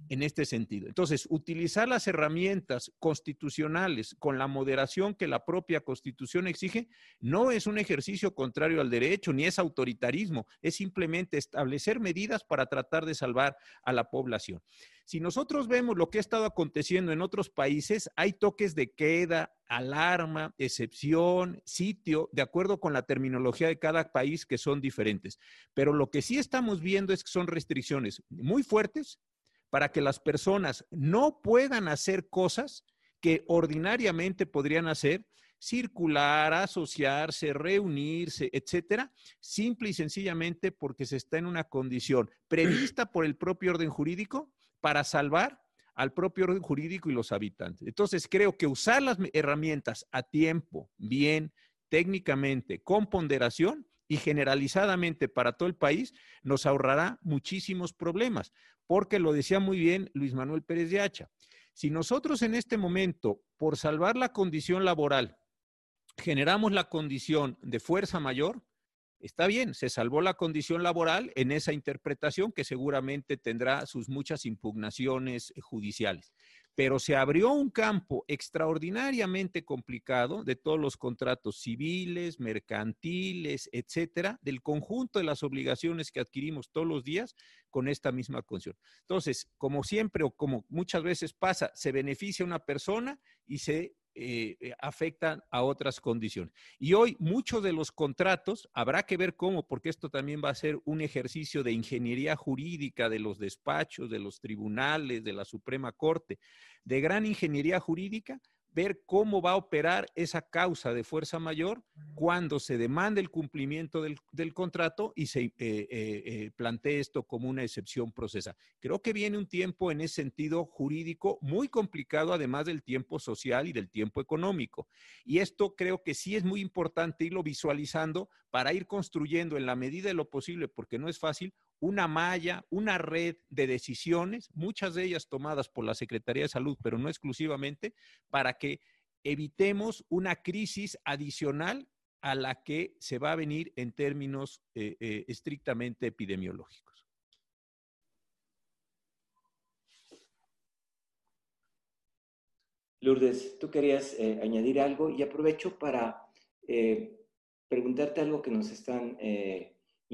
en este sentido. Entonces, utilizar las herramientas constitucionales con la moderación que la propia Constitución exige no es un ejercicio contrario al derecho ni es autoritarismo, es simplemente establecer medidas para tratar de salvar a la población. Si nosotros vemos lo que ha estado aconteciendo en otros países, hay toques de queda, alarma, excepción, sitio, de acuerdo con la terminología de cada país que son diferentes. Pero lo que sí estamos viendo es que son restricciones muy fuertes para que las personas no puedan hacer cosas que ordinariamente podrían hacer, circular, asociarse, reunirse, etcétera, simple y sencillamente porque se está en una condición prevista por el propio orden jurídico para salvar al propio orden jurídico y los habitantes. Entonces, creo que usar las herramientas a tiempo, bien, técnicamente, con ponderación y generalizadamente para todo el país, nos ahorrará muchísimos problemas porque lo decía muy bien Luis Manuel Pérez de Hacha. Si nosotros en este momento, por salvar la condición laboral, generamos la condición de fuerza mayor, está bien, se salvó la condición laboral en esa interpretación que seguramente tendrá sus muchas impugnaciones judiciales pero se abrió un campo extraordinariamente complicado de todos los contratos civiles, mercantiles, etcétera, del conjunto de las obligaciones que adquirimos todos los días con esta misma condición. Entonces, como siempre o como muchas veces pasa, se beneficia una persona y se eh, eh, afectan a otras condiciones. Y hoy muchos de los contratos, habrá que ver cómo, porque esto también va a ser un ejercicio de ingeniería jurídica de los despachos, de los tribunales, de la Suprema Corte, de gran ingeniería jurídica, ver cómo va a operar esa causa de fuerza mayor cuando se demande el cumplimiento del, contrato y se eh, eh, eh, plantee esto como una excepción procesal. Creo que viene un tiempo en ese sentido jurídico muy complicado, además del tiempo social y del tiempo económico. Y esto creo que sí es muy importante irlo visualizando para ir construyendo en la medida de lo posible, porque no es fácil, una malla, una red de decisiones, muchas de ellas tomadas por la Secretaría de Salud, pero no exclusivamente, para que evitemos una crisis adicional a la que se va a venir en términos eh, eh, estrictamente epidemiológicos. Lourdes, tú querías eh, añadir algo y aprovecho para preguntarte algo que nos están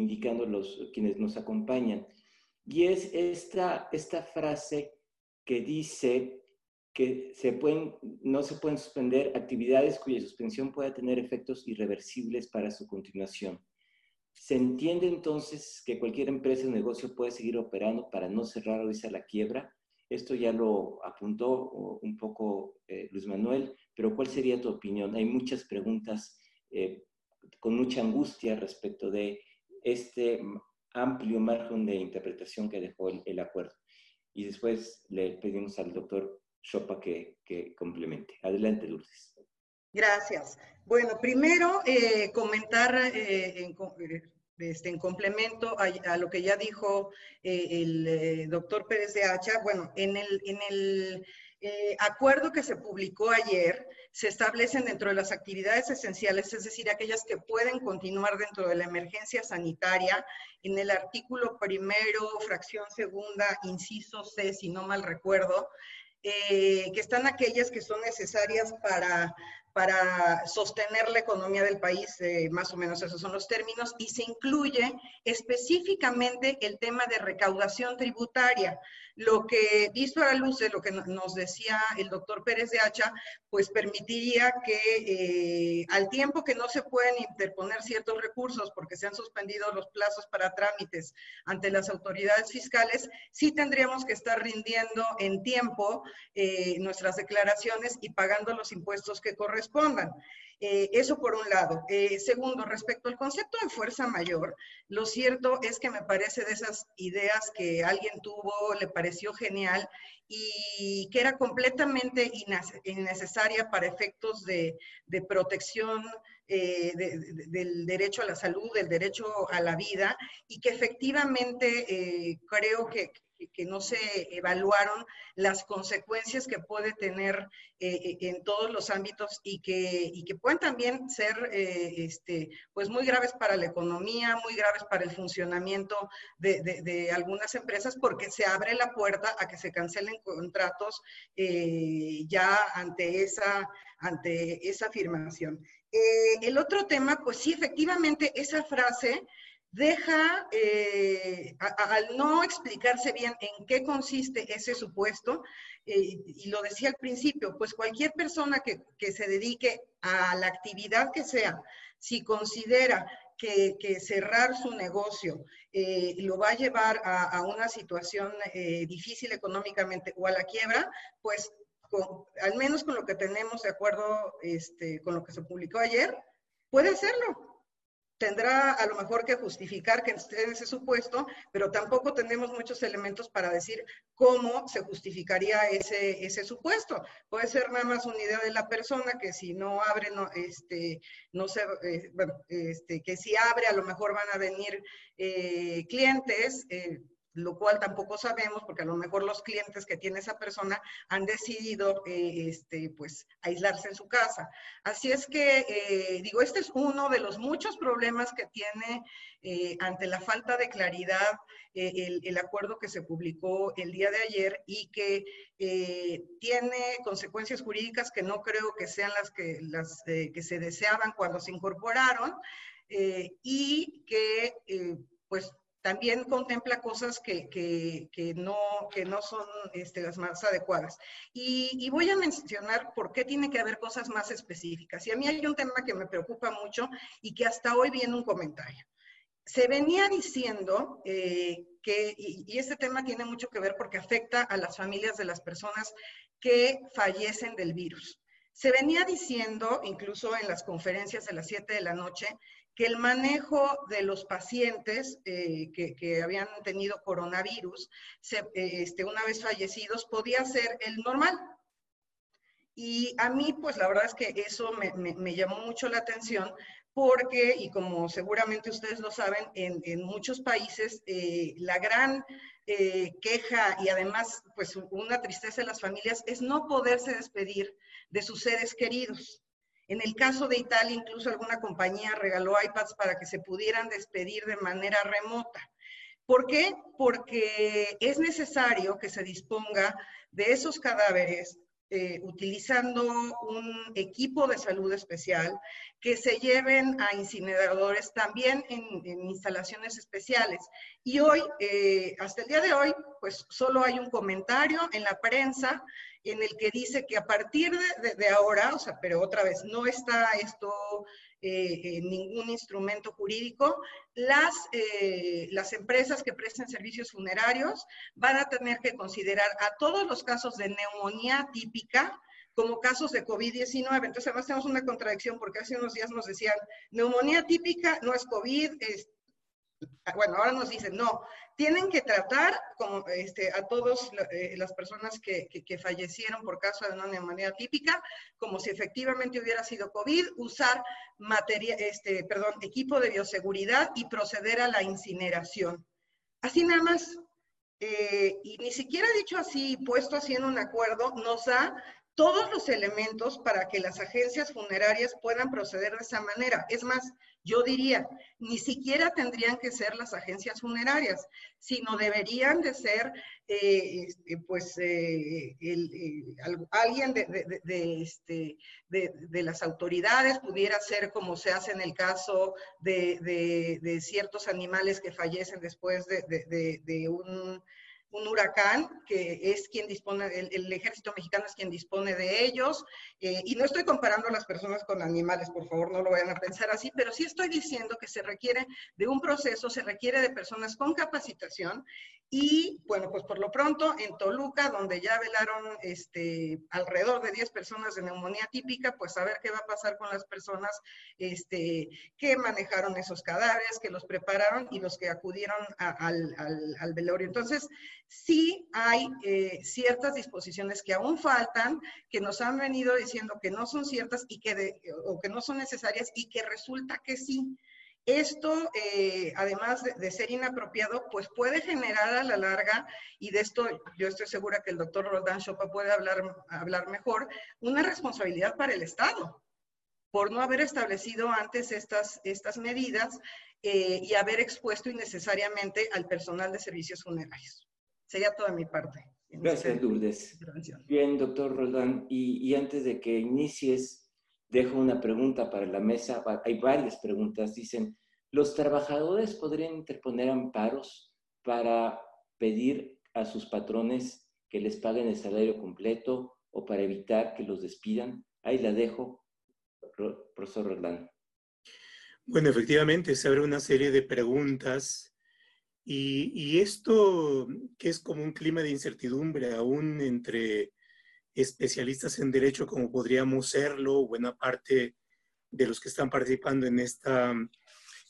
indicando los, quienes nos acompañan. Y es esta, esta frase que dice que se pueden, no se pueden suspender actividades cuya suspensión pueda tener efectos irreversibles para su continuación. ¿Se entiende entonces que cualquier empresa o negocio puede seguir operando para no cerrar o irse a la quiebra? Esto ya lo apuntó un poco eh, Luis Manuel, pero ¿cuál sería tu opinión? Hay muchas preguntas eh, con mucha angustia respecto de este amplio margen de interpretación que dejó el, acuerdo. Y después le pedimos al doctor Chopa que, que complemente. Adelante, Lourdes. Gracias. Bueno, primero eh, comentar eh, en, eh, este, en, complemento a, lo que ya dijo el doctor Pérez de Hacha. Bueno, en el, en el acuerdo que se publicó ayer, se establecen dentro de las actividades esenciales, es decir, aquellas que pueden continuar dentro de la emergencia sanitaria, en el artículo primero, fracción segunda, inciso C, si no mal recuerdo, eh, que están aquellas que son necesarias para para sostener la economía del país, eh, más o menos esos son los términos, y se incluye específicamente el tema de recaudación tributaria. Lo que, visto a la luz de lo que nos decía el doctor Pérez de Hacha, pues permitiría que eh, al tiempo que no se pueden interponer ciertos recursos porque se han suspendido los plazos para trámites ante las autoridades fiscales, sí tendríamos que estar rindiendo en tiempo eh, nuestras declaraciones y pagando los impuestos que corresponden respondan. Eh, eso por un lado. Eh, segundo, respecto al concepto de fuerza mayor, lo cierto es que me parece de esas ideas que alguien tuvo, le pareció genial y que era completamente innecesaria para efectos de, protección eh, del derecho a la salud, del derecho a la vida, y que efectivamente creo que, que no se evaluaron las consecuencias que puede tener eh, eh, en todos los ámbitos y que, y que pueden también ser eh, este, pues muy graves para la economía, muy graves para el funcionamiento de, de, algunas empresas porque se abre la puerta a que se cancelen contratos ya ante esa, ante esa afirmación. el otro tema, pues sí, efectivamente, esa frase deja, eh, al no explicarse bien en qué consiste ese supuesto, eh, y lo decía al principio, pues cualquier persona que, se dedique a la actividad que sea, si considera que, cerrar su negocio eh, lo va a llevar a, una situación difícil económicamente o a la quiebra, pues al menos con lo que tenemos de acuerdo este, con lo que se publicó ayer, puede hacerlo tendrá a lo mejor que justificar que esté en ese supuesto, pero tampoco tenemos muchos elementos para decir cómo se justificaría ese, ese supuesto. Puede ser nada más una idea de la persona que si no abre, no, este, no se, eh, bueno, este, que si abre a lo mejor van a venir eh, clientes. Eh, lo cual tampoco sabemos porque a lo mejor los clientes que tiene esa persona han decidido eh, este, pues, aislarse en su casa. Así es que, eh, digo, este es uno de los muchos problemas que tiene eh, ante la falta de claridad el, el, acuerdo que se publicó el día de ayer y que tiene consecuencias jurídicas que no creo que sean las que, las, que se deseaban cuando se incorporaron y que, pues, también contempla cosas que, que, no, que no son este, las más adecuadas. Y, y, voy a mencionar por qué tiene que haber cosas más específicas. Y a mí hay un tema que me preocupa mucho y que hasta hoy viene un comentario. Se venía diciendo eh, que, y, y este tema tiene mucho que ver porque afecta a las familias de las personas que fallecen del virus. Se venía diciendo, incluso en las conferencias de las 7 de la noche, que el manejo de los pacientes eh, que, habían tenido coronavirus, eh, este, una vez fallecidos, podía ser el normal. Y a mí, pues la verdad es que eso me, llamó mucho la atención porque, y como seguramente ustedes lo saben, en, muchos países eh, la gran queja y además pues una tristeza de las familias es no poderse despedir de sus seres queridos. En el caso de Italia, incluso alguna compañía regaló iPads para que se pudieran despedir de manera remota. ¿Por qué? Porque es necesario que se disponga de esos cadáveres eh, utilizando un equipo de salud especial, que se lleven a incineradores también en, instalaciones especiales. Y hoy, eh, hasta el día de hoy, pues solo hay un comentario en la prensa en el que dice que a partir de, ahora, o sea, pero otra vez, no está esto eh, en ningún instrumento jurídico, las, eh, las empresas que presten servicios funerarios van a tener que considerar a todos los casos de neumonía típica, como casos de COVID-19. Entonces, además tenemos una contradicción porque hace unos días nos decían, neumonía típica no es COVID, es, bueno, ahora nos dicen, no, tienen que tratar como, este, a todas eh, las personas que, que, fallecieron por caso de una neumonía típica, como si efectivamente hubiera sido COVID, usar materia, este, perdón, equipo de bioseguridad y proceder a la incineración. Así nada más. Eh, y ni siquiera dicho así, puesto así en un acuerdo, nos da todos los elementos para que las agencias funerarias puedan proceder de esa manera. Es más, yo diría, ni siquiera tendrían que ser las agencias funerarias, sino deberían de ser, pues, alguien de, de, las autoridades, pudiera ser como se hace en el caso de, ciertos animales que fallecen después de un un huracán, que es quien dispone, el, ejército mexicano es quien dispone de ellos, eh, y no estoy comparando a las personas con animales, por favor, no lo vayan a pensar así, pero sí estoy diciendo que se requiere de un proceso, se requiere de personas con capacitación, y bueno, pues por lo pronto en Toluca, donde ya velaron este, alrededor de 10 personas de neumonía típica, pues a ver qué va a pasar con las personas este, que manejaron esos cadáveres, que los prepararon y los que acudieron al, al, velorio. Entonces, sí hay eh, ciertas disposiciones que aún faltan, que nos han venido diciendo que no son ciertas y que o que no son necesarias y que resulta que sí. Esto, eh, además de, ser inapropiado, pues puede generar a la larga, y de esto yo estoy segura que el doctor Roldán Chopa puede hablar, hablar mejor, una responsabilidad para el Estado por no haber establecido antes estas, estas medidas eh, y haber expuesto innecesariamente al personal de servicios funerarios. Sería toda mi parte. Gracias, Lourdes. Bien, doctor Roldán, y, y antes de que inicies, dejo una pregunta para la mesa. Hay varias preguntas. Dicen, ¿los trabajadores podrían interponer amparos para pedir a sus patrones que les paguen el salario completo o para evitar que los despidan? Ahí la dejo, profesor Roland. Bueno, efectivamente, se abre una serie de preguntas y, esto que es como un clima de incertidumbre aún entre especialistas en derecho como podríamos serlo, buena parte de los que están participando en esta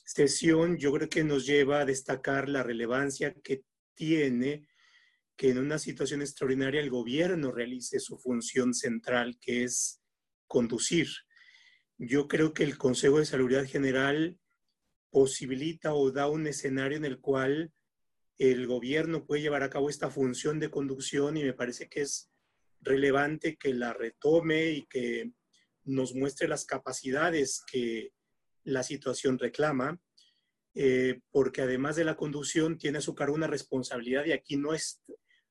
sesión, yo creo que nos lleva a destacar la relevancia que tiene que en una situación extraordinaria el gobierno realice su función central, que es conducir. Yo creo que el Consejo de Salud General posibilita o da un escenario en el cual el gobierno puede llevar a cabo esta función de conducción y me parece que es relevante que la retome y que nos muestre las capacidades que la situación reclama, eh, porque además de la conducción tiene a su cargo una responsabilidad y aquí no es,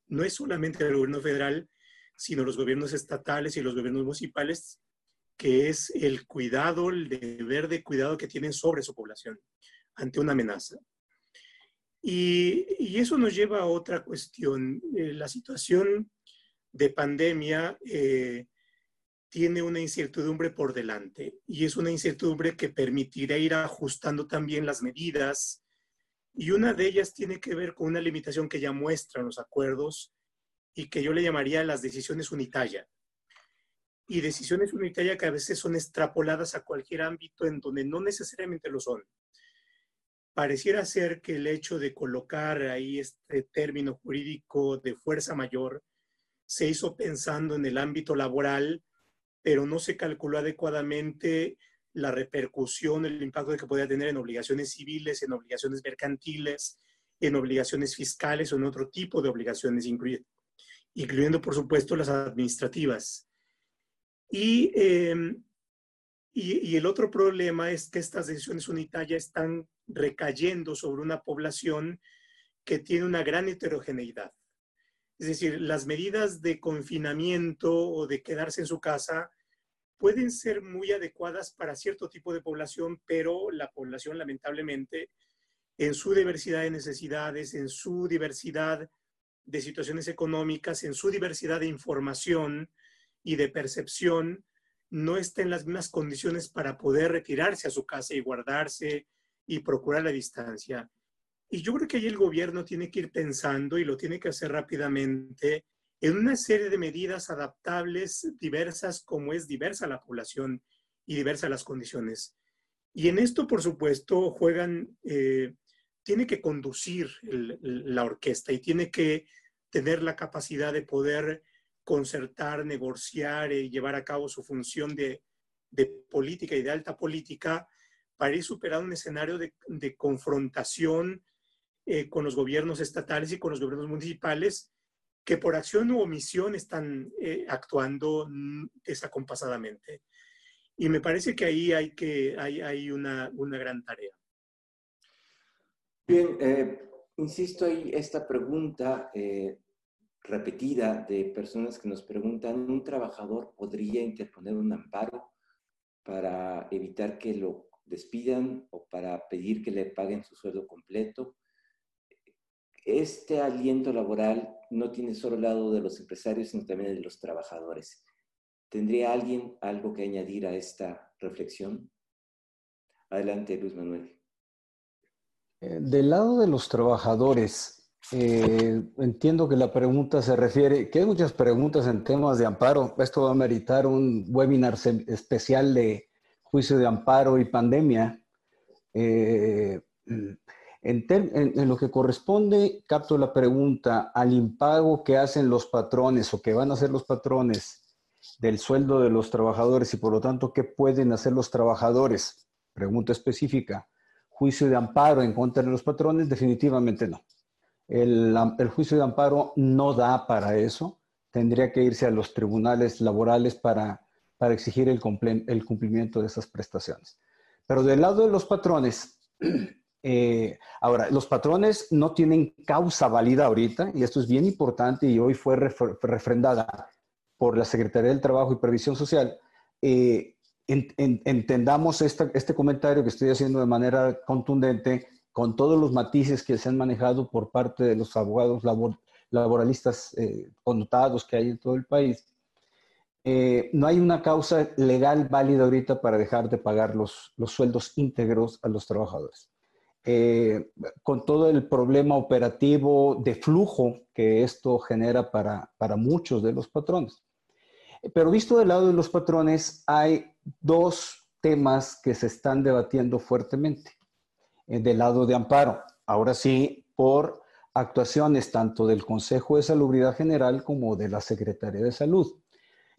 no es solamente el gobierno federal, sino los gobiernos estatales y los gobiernos municipales, que es el cuidado, el deber de cuidado que tienen sobre su población ante una amenaza. Y, eso nos lleva a otra cuestión. Eh, la situación de pandemia eh, tiene una incertidumbre por delante y es una incertidumbre que permitirá ir ajustando también las medidas y una de ellas tiene que ver con una limitación que ya muestran los acuerdos y que yo le llamaría las decisiones unitarias. Y decisiones unitarias que a veces son extrapoladas a cualquier ámbito en donde no necesariamente lo son pareciera ser que el hecho de colocar ahí este término jurídico de fuerza mayor se hizo pensando en el ámbito laboral, pero no se calculó adecuadamente la repercusión, el impacto que podía tener en obligaciones civiles, en obligaciones mercantiles, en obligaciones fiscales o en otro tipo de obligaciones, incluyendo, por supuesto, las administrativas. Y em, y, el otro problema es que estas decisiones unitarias están recayendo sobre una población que tiene una gran heterogeneidad. Es decir, las medidas de confinamiento o de quedarse en su casa pueden ser muy adecuadas para cierto tipo de población, pero la población lamentablemente, en su diversidad de necesidades, en su diversidad de situaciones económicas, en su diversidad de información y de percepción, no está en las mismas condiciones para poder retirarse a su casa y guardarse y procurar la distancia. Y yo creo que ahí el gobierno tiene que ir pensando y lo tiene que hacer rápidamente en una serie de medidas adaptables, diversas, como es diversa la población y diversas las condiciones. Y en esto, por supuesto, juegan, eh, tiene que conducir la orquesta y tiene que tener la capacidad de poder concertar, negociar y llevar a cabo su función de, política y de alta política para ir superando un escenario de, confrontación eh, con los gobiernos estatales y con los gobiernos municipales que por acción u omisión están eh, actuando desacompasadamente. Y me parece que ahí hay, que, hay una, una gran tarea. Bien, eh, insisto ahí, esta pregunta repetida de personas que nos preguntan, ¿un trabajador podría interponer un amparo para evitar que lo despidan o para pedir que le paguen su sueldo completo? Este aliento laboral no tiene solo el lado de los empresarios, sino también de los trabajadores. ¿Tendría alguien algo que añadir a esta reflexión? Adelante, Luis Manuel. Eh, del lado de los trabajadores, eh, entiendo que la pregunta se refiere, que hay muchas preguntas en temas de amparo. Esto va a meritar un webinar especial de juicio de amparo y pandemia. Eh, en, lo que corresponde, capto la pregunta al impago que hacen los patrones o que van a hacer los patrones del sueldo de los trabajadores y por lo tanto, ¿qué pueden hacer los trabajadores? Pregunta específica. Juicio de amparo en contra de los patrones, definitivamente no. El, juicio de amparo no da para eso. Tendría que irse a los tribunales laborales para, exigir el, cumplimiento de esas prestaciones. Pero del lado de los patrones, eh, ahora, los patrones no tienen causa válida ahorita, y esto es bien importante y hoy fue refrendada por la Secretaría del Trabajo y Previsión Social. Eh, entendamos este comentario que estoy haciendo de manera contundente con todos los matices que se han manejado por parte de los abogados laboralistas eh, connotados que hay en todo el país, eh, no hay una causa legal válida ahorita para dejar de pagar los, los sueldos íntegros a los trabajadores. Eh, con todo el problema operativo de flujo que esto genera para, para muchos de los patrones. Pero visto del lado de los patrones, hay dos temas que se están debatiendo fuertemente. Eh, del lado de amparo. Ahora sí, por actuaciones tanto del Consejo de Salubridad General como de la Secretaría de Salud.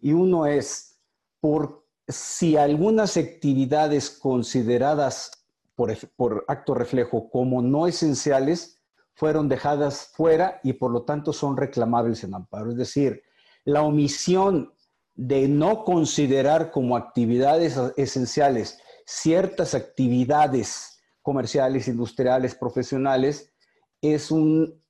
Y uno es por si algunas actividades consideradas por, por acto reflejo como no esenciales fueron dejadas fuera y por lo tanto son reclamables en amparo. Es decir, la omisión de no considerar como actividades esenciales ciertas actividades comerciales, industriales, profesionales, es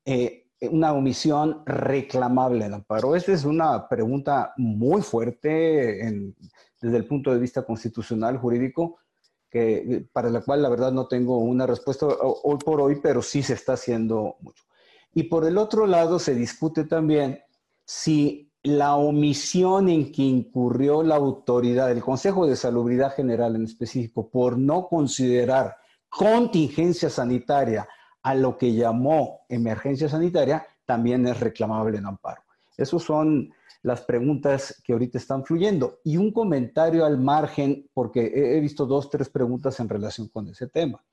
eh, una omisión reclamable en amparo. Esta es una pregunta muy fuerte desde el punto de vista constitucional, jurídico, que, para la cual la verdad no tengo una respuesta hoy por hoy, pero sí se está haciendo mucho. Y por el otro lado se discute también si la omisión en que incurrió la autoridad, el Consejo de Salubridad General en específico, por no considerar contingencia sanitaria a lo que llamó emergencia sanitaria, también es reclamable en amparo. Esas son las preguntas que ahorita están fluyendo. Y un comentario al margen, porque he visto dos, tres preguntas en relación con ese tema.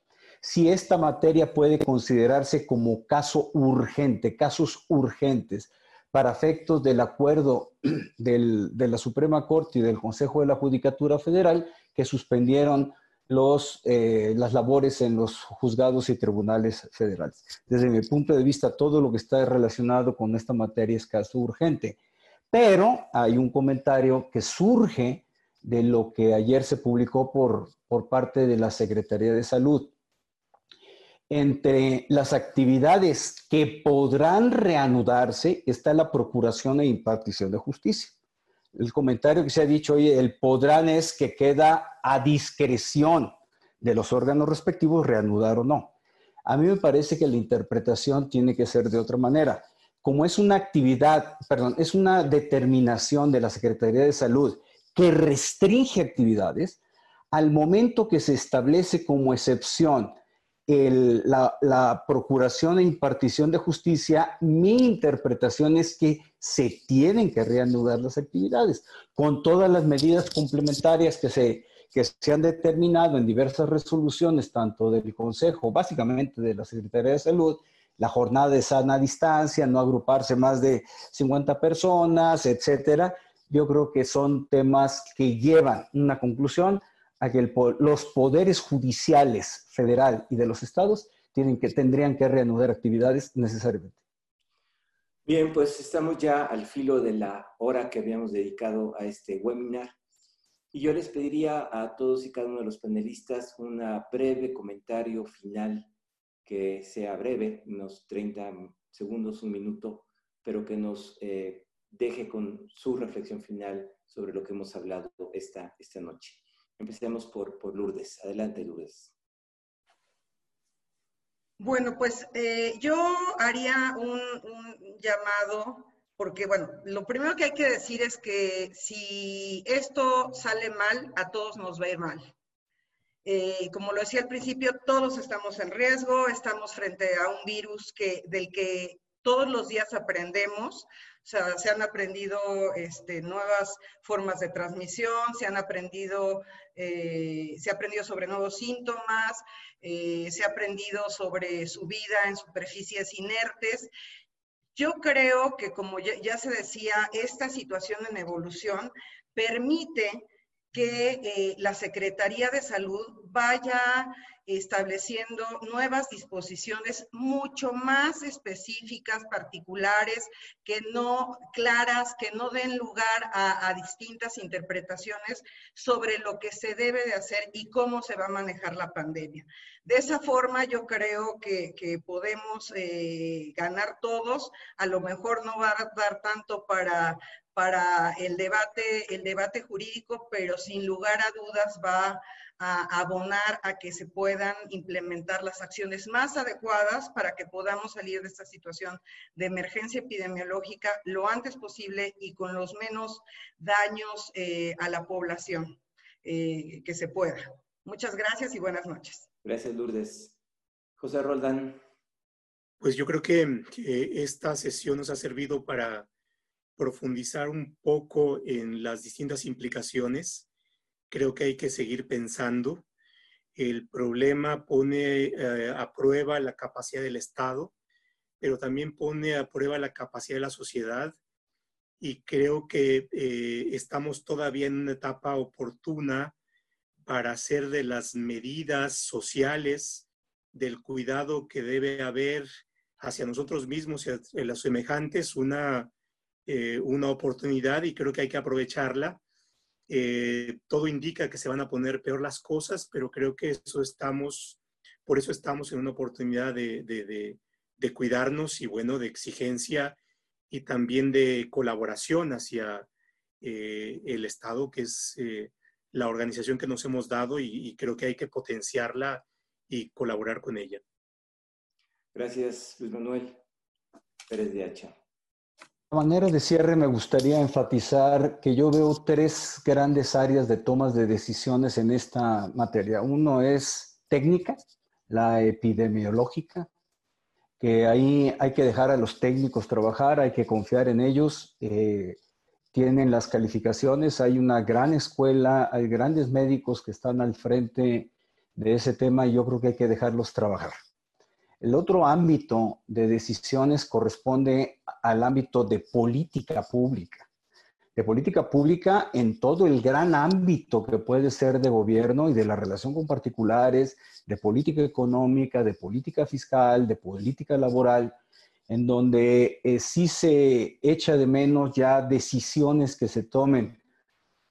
Si esta materia puede considerarse como caso urgente, casos urgentes, para efectos del acuerdo de la Suprema Corte y del Consejo de la Judicatura Federal que suspendieron los, eh, las labores en los juzgados y tribunales federales. Desde mi punto de vista, todo lo que está relacionado con esta materia es caso urgente. Pero hay un comentario que surge de lo que ayer se publicó por, por parte de la Secretaría de Salud entre las actividades que podrán reanudarse está la procuración e impartición de justicia. El comentario que se ha dicho hoy, el podrán es que queda a discreción de los órganos respectivos reanudar o no. A mí me parece que la interpretación tiene que ser de otra manera. Como es una actividad, perdón, es una determinación de la Secretaría de Salud que restringe actividades, al momento que se establece como excepción la, procuración e impartición de justicia, mi interpretación es que se tienen que reanudar las actividades con todas las medidas complementarias que se, que se han determinado en diversas resoluciones, tanto del Consejo, básicamente de la Secretaría de Salud, la jornada de sana distancia, no agruparse más de 50 personas, etcétera. Yo creo que son temas que llevan una conclusión a que los poderes judiciales federal y de los estados tienen que, tendrían que reanudar actividades necesariamente. Bien, pues estamos ya al filo de la hora que habíamos dedicado a este webinar. Y yo les pediría a todos y cada uno de los panelistas un breve comentario final, que sea breve, unos 30 segundos, un minuto, pero que nos eh, deje con su reflexión final sobre lo que hemos hablado esta, esta noche. Empecemos por, Lourdes. Adelante, Lourdes. Bueno, pues eh, yo haría un, llamado, porque bueno, lo primero que hay que decir es que si esto sale mal, a todos nos va a ir mal. Eh, como lo decía al principio, todos estamos en riesgo, estamos frente a un virus que, del que todos los días aprendemos, sea, se han aprendido este, nuevas formas de transmisión, se han aprendido, eh, se ha aprendido sobre nuevos síntomas, eh, se ha aprendido sobre su vida en superficies inertes. Yo creo que, como ya, se decía, esta situación en evolución permite que eh, la Secretaría de Salud vaya estableciendo nuevas disposiciones mucho más específicas, particulares, que no claras, que no den lugar a, distintas interpretaciones sobre lo que se debe de hacer y cómo se va a manejar la pandemia. De esa forma yo creo que, podemos eh, ganar todos, a lo mejor no va a dar tanto para para el debate, el debate jurídico, pero sin lugar a dudas va a abonar a que se puedan implementar las acciones más adecuadas para que podamos salir de esta situación de emergencia epidemiológica lo antes posible y con los menos daños eh, a la población eh, que se pueda. Muchas gracias y buenas noches. Gracias, Lourdes. José Roldán. Pues yo creo que esta sesión nos ha servido para profundizar un poco en las distintas implicaciones creo que hay que seguir pensando. El problema pone eh, a prueba la capacidad del Estado, pero también pone a prueba la capacidad de la sociedad y creo que eh, estamos todavía en una etapa oportuna para hacer de las medidas sociales, del cuidado que debe haber hacia nosotros mismos y a los semejantes, una, eh, una oportunidad y creo que hay que aprovecharla eh, todo indica que se van a poner peor las cosas, pero creo que eso estamos, por eso estamos en una oportunidad de, de, cuidarnos y bueno, de exigencia y también de colaboración hacia eh, el Estado, que es eh, la organización que nos hemos dado y, creo que hay que potenciarla y colaborar con ella. Gracias, Luis Manuel Pérez de Hacha. Manera de cierre, me gustaría enfatizar que yo veo tres grandes áreas de tomas de decisiones en esta materia. Uno es técnica, la epidemiológica, que ahí hay que dejar a los técnicos trabajar, hay que confiar en ellos. Eh, tienen las calificaciones, hay una gran escuela, hay grandes médicos que están al frente de ese tema y yo creo que hay que dejarlos trabajar. El otro ámbito de decisiones corresponde al ámbito de política pública. De política pública en todo el gran ámbito que puede ser de gobierno y de la relación con particulares, de política económica, de política fiscal, de política laboral, en donde eh, sí se echa de menos ya decisiones que se tomen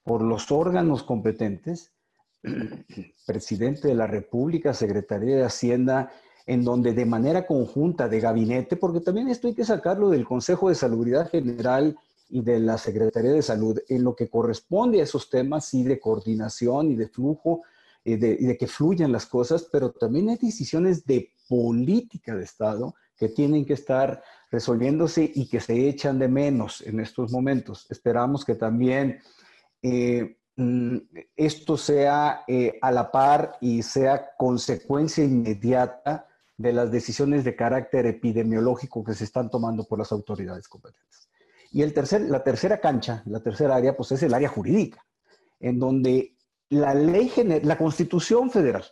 por los órganos competentes, presidente de la República, Secretaría de Hacienda, en donde de manera conjunta de gabinete, porque también esto hay que sacarlo del Consejo de Salubridad General y de la Secretaría de Salud, en lo que corresponde a esos temas, sí, de coordinación y de flujo, y de, y de que fluyan las cosas, pero también hay decisiones de política de Estado que tienen que estar resolviéndose y que se echan de menos en estos momentos. Esperamos que también eh, mm, esto sea eh, a la par y sea consecuencia inmediata de las decisiones de carácter epidemiológico que se están tomando por las autoridades competentes. Y el tercer, la tercera cancha, la tercera área, pues es el área jurídica, en donde la ley, la Constitución Federal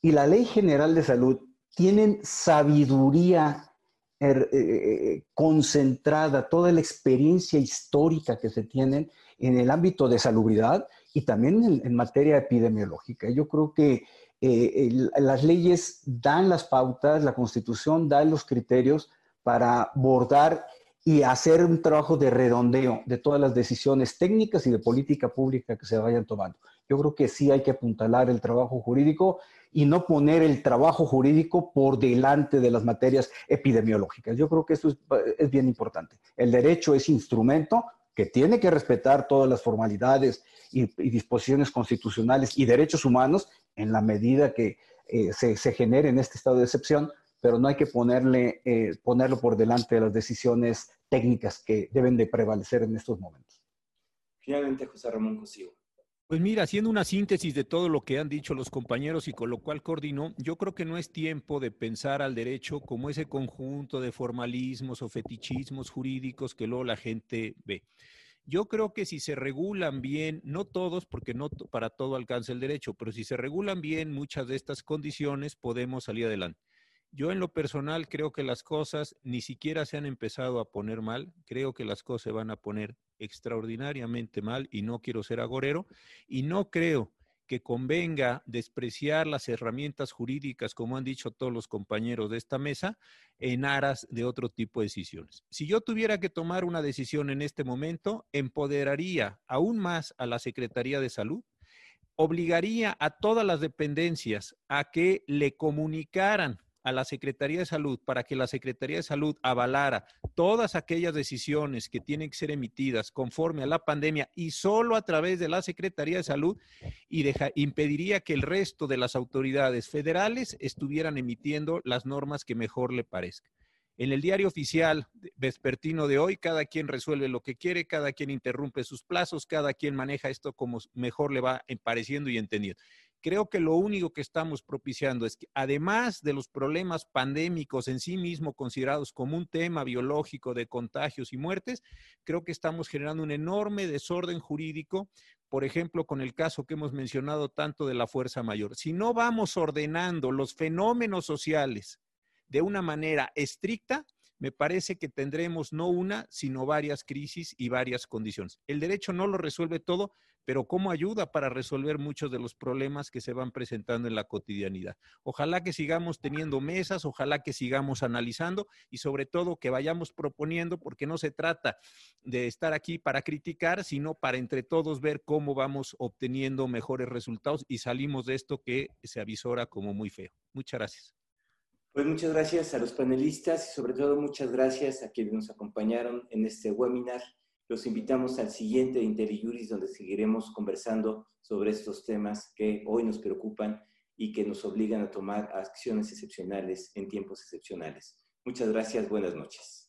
y la Ley General de Salud tienen sabiduría Er, eh, eh, concentrada toda la experiencia histórica que se tienen en el ámbito de salubridad y también en, materia epidemiológica. Yo creo que eh, las leyes dan las pautas, la constitución da los criterios para abordar y hacer un trabajo de redondeo de todas las decisiones técnicas y de política pública que se vayan tomando. Yo creo que sí hay que apuntalar el trabajo jurídico y no poner el trabajo jurídico por delante de las materias epidemiológicas. Yo creo que eso es, bien importante. El derecho es instrumento que tiene que respetar todas las formalidades y, disposiciones constitucionales y derechos humanos en la medida que eh, se, genere en este estado de excepción, pero no hay que ponerle, eh, ponerlo por delante de las decisiones técnicas que deben de prevalecer en estos momentos. Finalmente, José Ramón Cosío. Pues mira, haciendo una síntesis de todo lo que han dicho los compañeros y con lo cual coordinó, yo creo que no es tiempo de pensar al derecho como ese conjunto de formalismos o fetichismos jurídicos que luego la gente ve. Yo creo que si se regulan bien, no todos, porque no para todo alcanza el derecho, pero si se regulan bien muchas de estas condiciones, podemos salir adelante. Yo en lo personal creo que las cosas ni siquiera se han empezado a poner mal, creo que las cosas se van a poner extraordinariamente mal y no quiero ser agorero y no creo que convenga despreciar las herramientas jurídicas, como han dicho todos los compañeros de esta mesa, en aras de otro tipo de decisiones. Si yo tuviera que tomar una decisión en este momento, empoderaría aún más a la Secretaría de Salud, obligaría a todas las dependencias a que le comunicaran a la Secretaría de Salud para que la Secretaría de Salud avalara todas aquellas decisiones que tienen que ser emitidas conforme a la pandemia y solo a través de la Secretaría de Salud y impediría que el resto de las autoridades federales estuvieran emitiendo las normas que mejor le parezca. En el diario oficial vespertino de hoy, cada quien resuelve lo que quiere, cada quien interrumpe sus plazos, cada quien maneja esto como mejor le va pareciendo y entendiendo creo que lo único que estamos propiciando es que además de los problemas pandémicos en sí mismo considerados como un tema biológico de contagios y muertes, creo que estamos generando un enorme desorden jurídico, por ejemplo, con el caso que hemos mencionado tanto de la fuerza mayor. Si no vamos ordenando los fenómenos sociales de una manera estricta, me parece que tendremos no una, sino varias crisis y varias condiciones. El derecho no lo resuelve todo, pero cómo ayuda para resolver muchos de los problemas que se van presentando en la cotidianidad. Ojalá que sigamos teniendo mesas, ojalá que sigamos analizando y sobre todo que vayamos proponiendo, porque no se trata de estar aquí para criticar, sino para entre todos ver cómo vamos obteniendo mejores resultados y salimos de esto que se avisora como muy feo. Muchas gracias. Pues muchas gracias a los panelistas y sobre todo muchas gracias a quienes nos acompañaron en este webinar Los invitamos al siguiente IntelliJuris, donde seguiremos conversando sobre estos temas que hoy nos preocupan y que nos obligan a tomar acciones excepcionales en tiempos excepcionales. Muchas gracias, buenas noches.